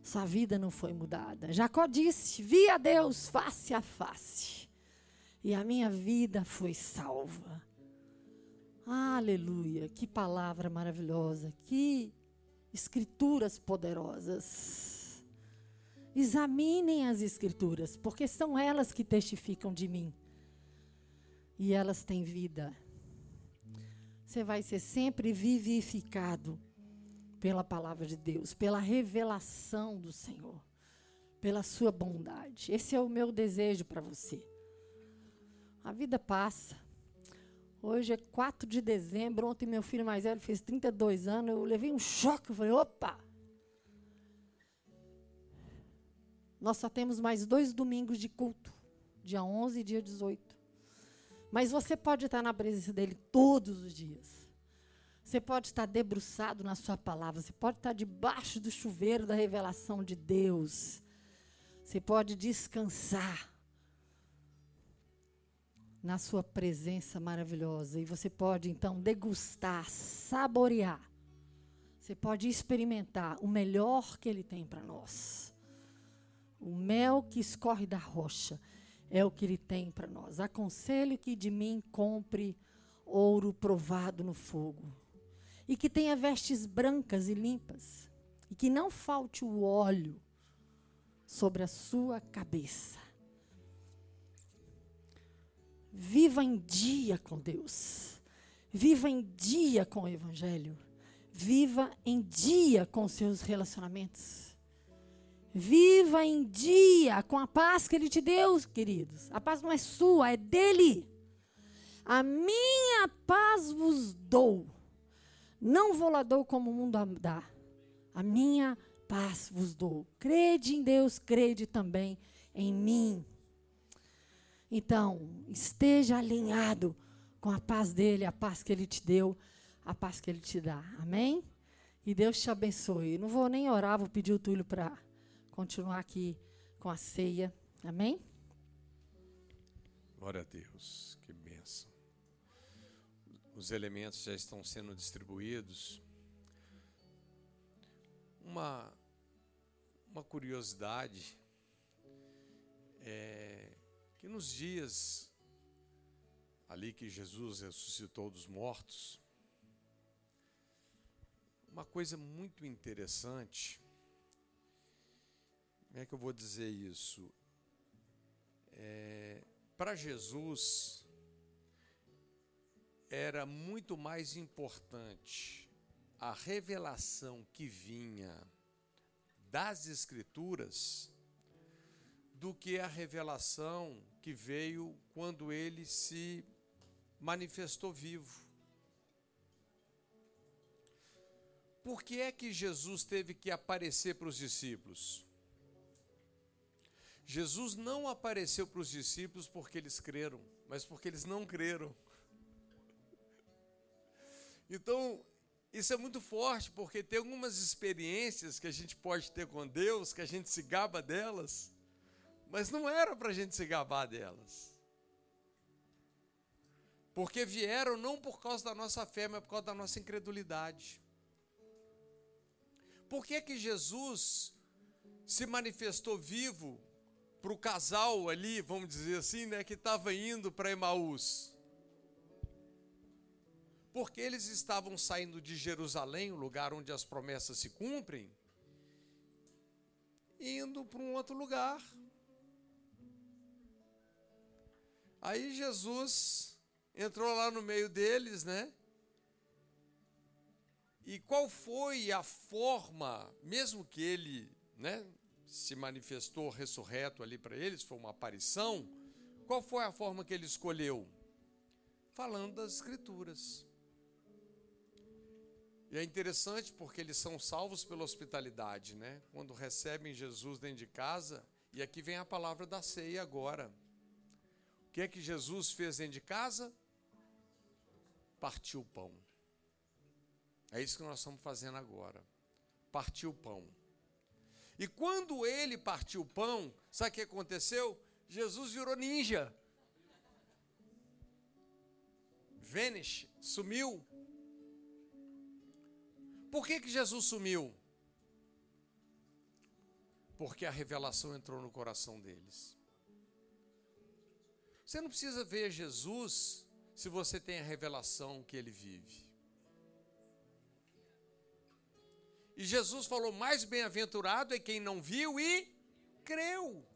Sua vida não foi mudada. Jacó disse: Vi a Deus face a face e a minha vida foi salva. Aleluia! Que palavra maravilhosa, que escrituras poderosas. Examinem as escrituras, porque são elas que testificam de mim. E elas têm vida. Você vai ser sempre vivificado pela palavra de Deus, pela revelação do Senhor, pela sua bondade. Esse é o meu desejo para você. A vida passa. Hoje é 4 de dezembro. Ontem meu filho mais velho fez 32 anos. Eu levei um choque. Eu falei, opa! Nós só temos mais dois domingos de culto. Dia 11 e dia 18. Mas você pode estar na presença dele todos os dias. Você pode estar debruçado na sua palavra. Você pode estar debaixo do chuveiro da revelação de Deus. Você pode descansar na sua presença maravilhosa. E você pode então degustar, saborear. Você pode experimentar o melhor que ele tem para nós. O mel que escorre da rocha é o que ele tem para nós. Aconselho que de mim compre ouro provado no fogo. E que tenha vestes brancas e limpas. E que não falte o óleo sobre a sua cabeça Viva em dia com Deus. Viva em dia com o Evangelho. Viva em dia com seus relacionamentos. Viva em dia com a paz que Ele te deu, queridos. A paz não é sua, é dele. A minha paz vos dou. Não vou lá dou como o mundo dá. A minha paz vos dou. Crede em Deus, crede também em mim. Então, esteja alinhado com a paz dele, a paz que ele te deu, a paz que ele te dá. Amém? E Deus te abençoe. Não vou nem orar, vou pedir o Túlio para continuar aqui com a ceia. Amém? Glória a Deus, que bênção. Os elementos já estão sendo distribuídos. Uma, uma curiosidade é que nos dias ali que Jesus ressuscitou dos mortos, uma coisa muito interessante, como é que eu vou dizer isso? É, Para Jesus, era muito mais importante a revelação que vinha das Escrituras do que a revelação que veio quando ele se manifestou vivo. Por que é que Jesus teve que aparecer para os discípulos? Jesus não apareceu para os discípulos porque eles creram, mas porque eles não creram. Então, isso é muito forte, porque tem algumas experiências que a gente pode ter com Deus, que a gente se gaba delas, mas não era para a gente se gabar delas. Porque vieram não por causa da nossa fé, mas por causa da nossa incredulidade. Por que que Jesus se manifestou vivo para o casal ali, vamos dizer assim, né, que estava indo para Emaús? Porque eles estavam saindo de Jerusalém, o lugar onde as promessas se cumprem, indo para um outro lugar. Aí Jesus entrou lá no meio deles, né? E qual foi a forma, mesmo que ele, né, se manifestou ressurreto ali para eles, foi uma aparição, qual foi a forma que ele escolheu? Falando das escrituras. E é interessante porque eles são salvos pela hospitalidade, né? Quando recebem Jesus dentro de casa, e aqui vem a palavra da ceia agora. Que é que Jesus fez dentro de casa? Partiu o pão. É isso que nós estamos fazendo agora. Partiu o pão. E quando ele partiu o pão, sabe o que aconteceu? Jesus virou ninja. Vanish, sumiu. Por que, que Jesus sumiu? Porque a revelação entrou no coração deles. Você não precisa ver Jesus se você tem a revelação que ele vive. E Jesus falou: mais bem-aventurado é quem não viu e creu.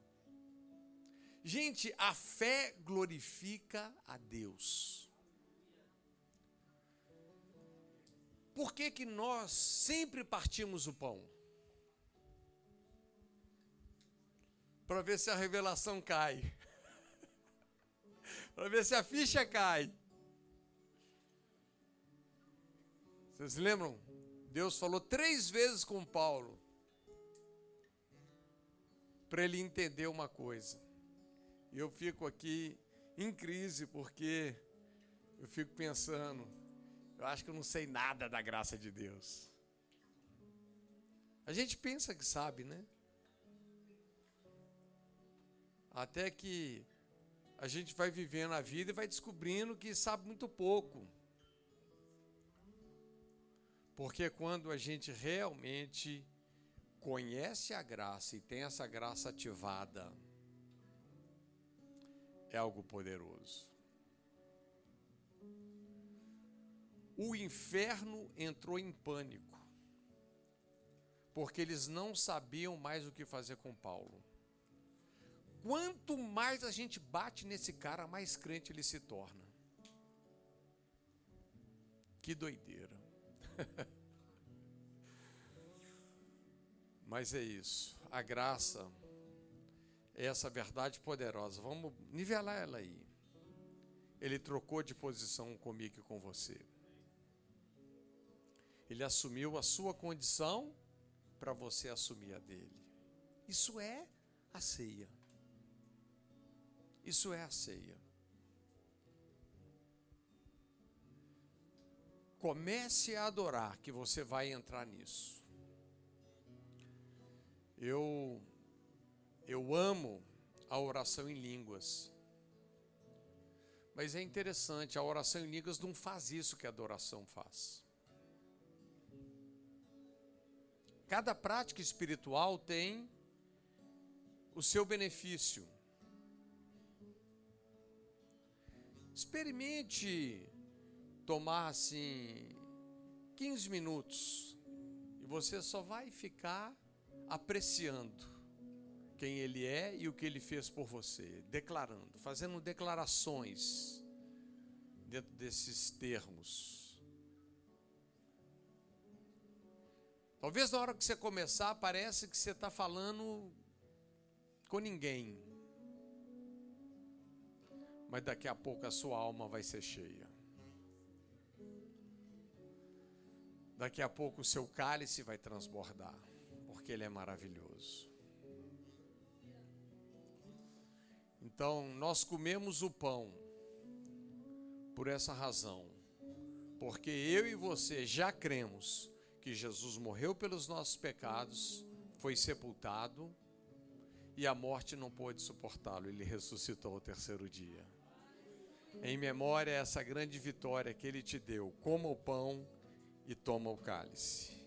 Gente, a fé glorifica a Deus. Por que, que nós sempre partimos o pão? Para ver se a revelação cai. Para ver se a ficha cai. Vocês lembram? Deus falou três vezes com Paulo. Para ele entender uma coisa. E eu fico aqui em crise porque eu fico pensando eu acho que eu não sei nada da graça de Deus. A gente pensa que sabe, né? Até que a gente vai vivendo a vida e vai descobrindo que sabe muito pouco. Porque quando a gente realmente conhece a graça e tem essa graça ativada, é algo poderoso. o inferno entrou em pânico, porque eles não sabiam mais o que fazer com Paulo. Quanto mais a gente bate nesse cara, mais crente ele se torna. Que doideira. Mas é isso. A graça é essa verdade poderosa. Vamos nivelar ela aí. Ele trocou de posição comigo e com você. Ele assumiu a sua condição para você assumir a dele. Isso é a ceia. Isso é a ceia. Comece a adorar, que você vai entrar nisso. Eu eu amo a oração em línguas. Mas é interessante, a oração em línguas não faz isso que a adoração faz. Cada prática espiritual tem o seu benefício. Experimente tomar assim 15 minutos e você só vai ficar apreciando quem ele é e o que ele fez por você, declarando, fazendo declarações dentro desses termos. Talvez na hora que você começar, parece que você está falando com ninguém. Mas daqui a pouco a sua alma vai ser cheia. Daqui a pouco o seu cálice vai transbordar, porque ele é maravilhoso. Então, nós comemos o pão por essa razão, porque eu e você já cremos que Jesus morreu pelos nossos pecados, foi sepultado e a morte não pôde suportá-lo, ele ressuscitou ao terceiro dia. Em memória essa grande vitória que ele te deu, coma o pão e toma o cálice.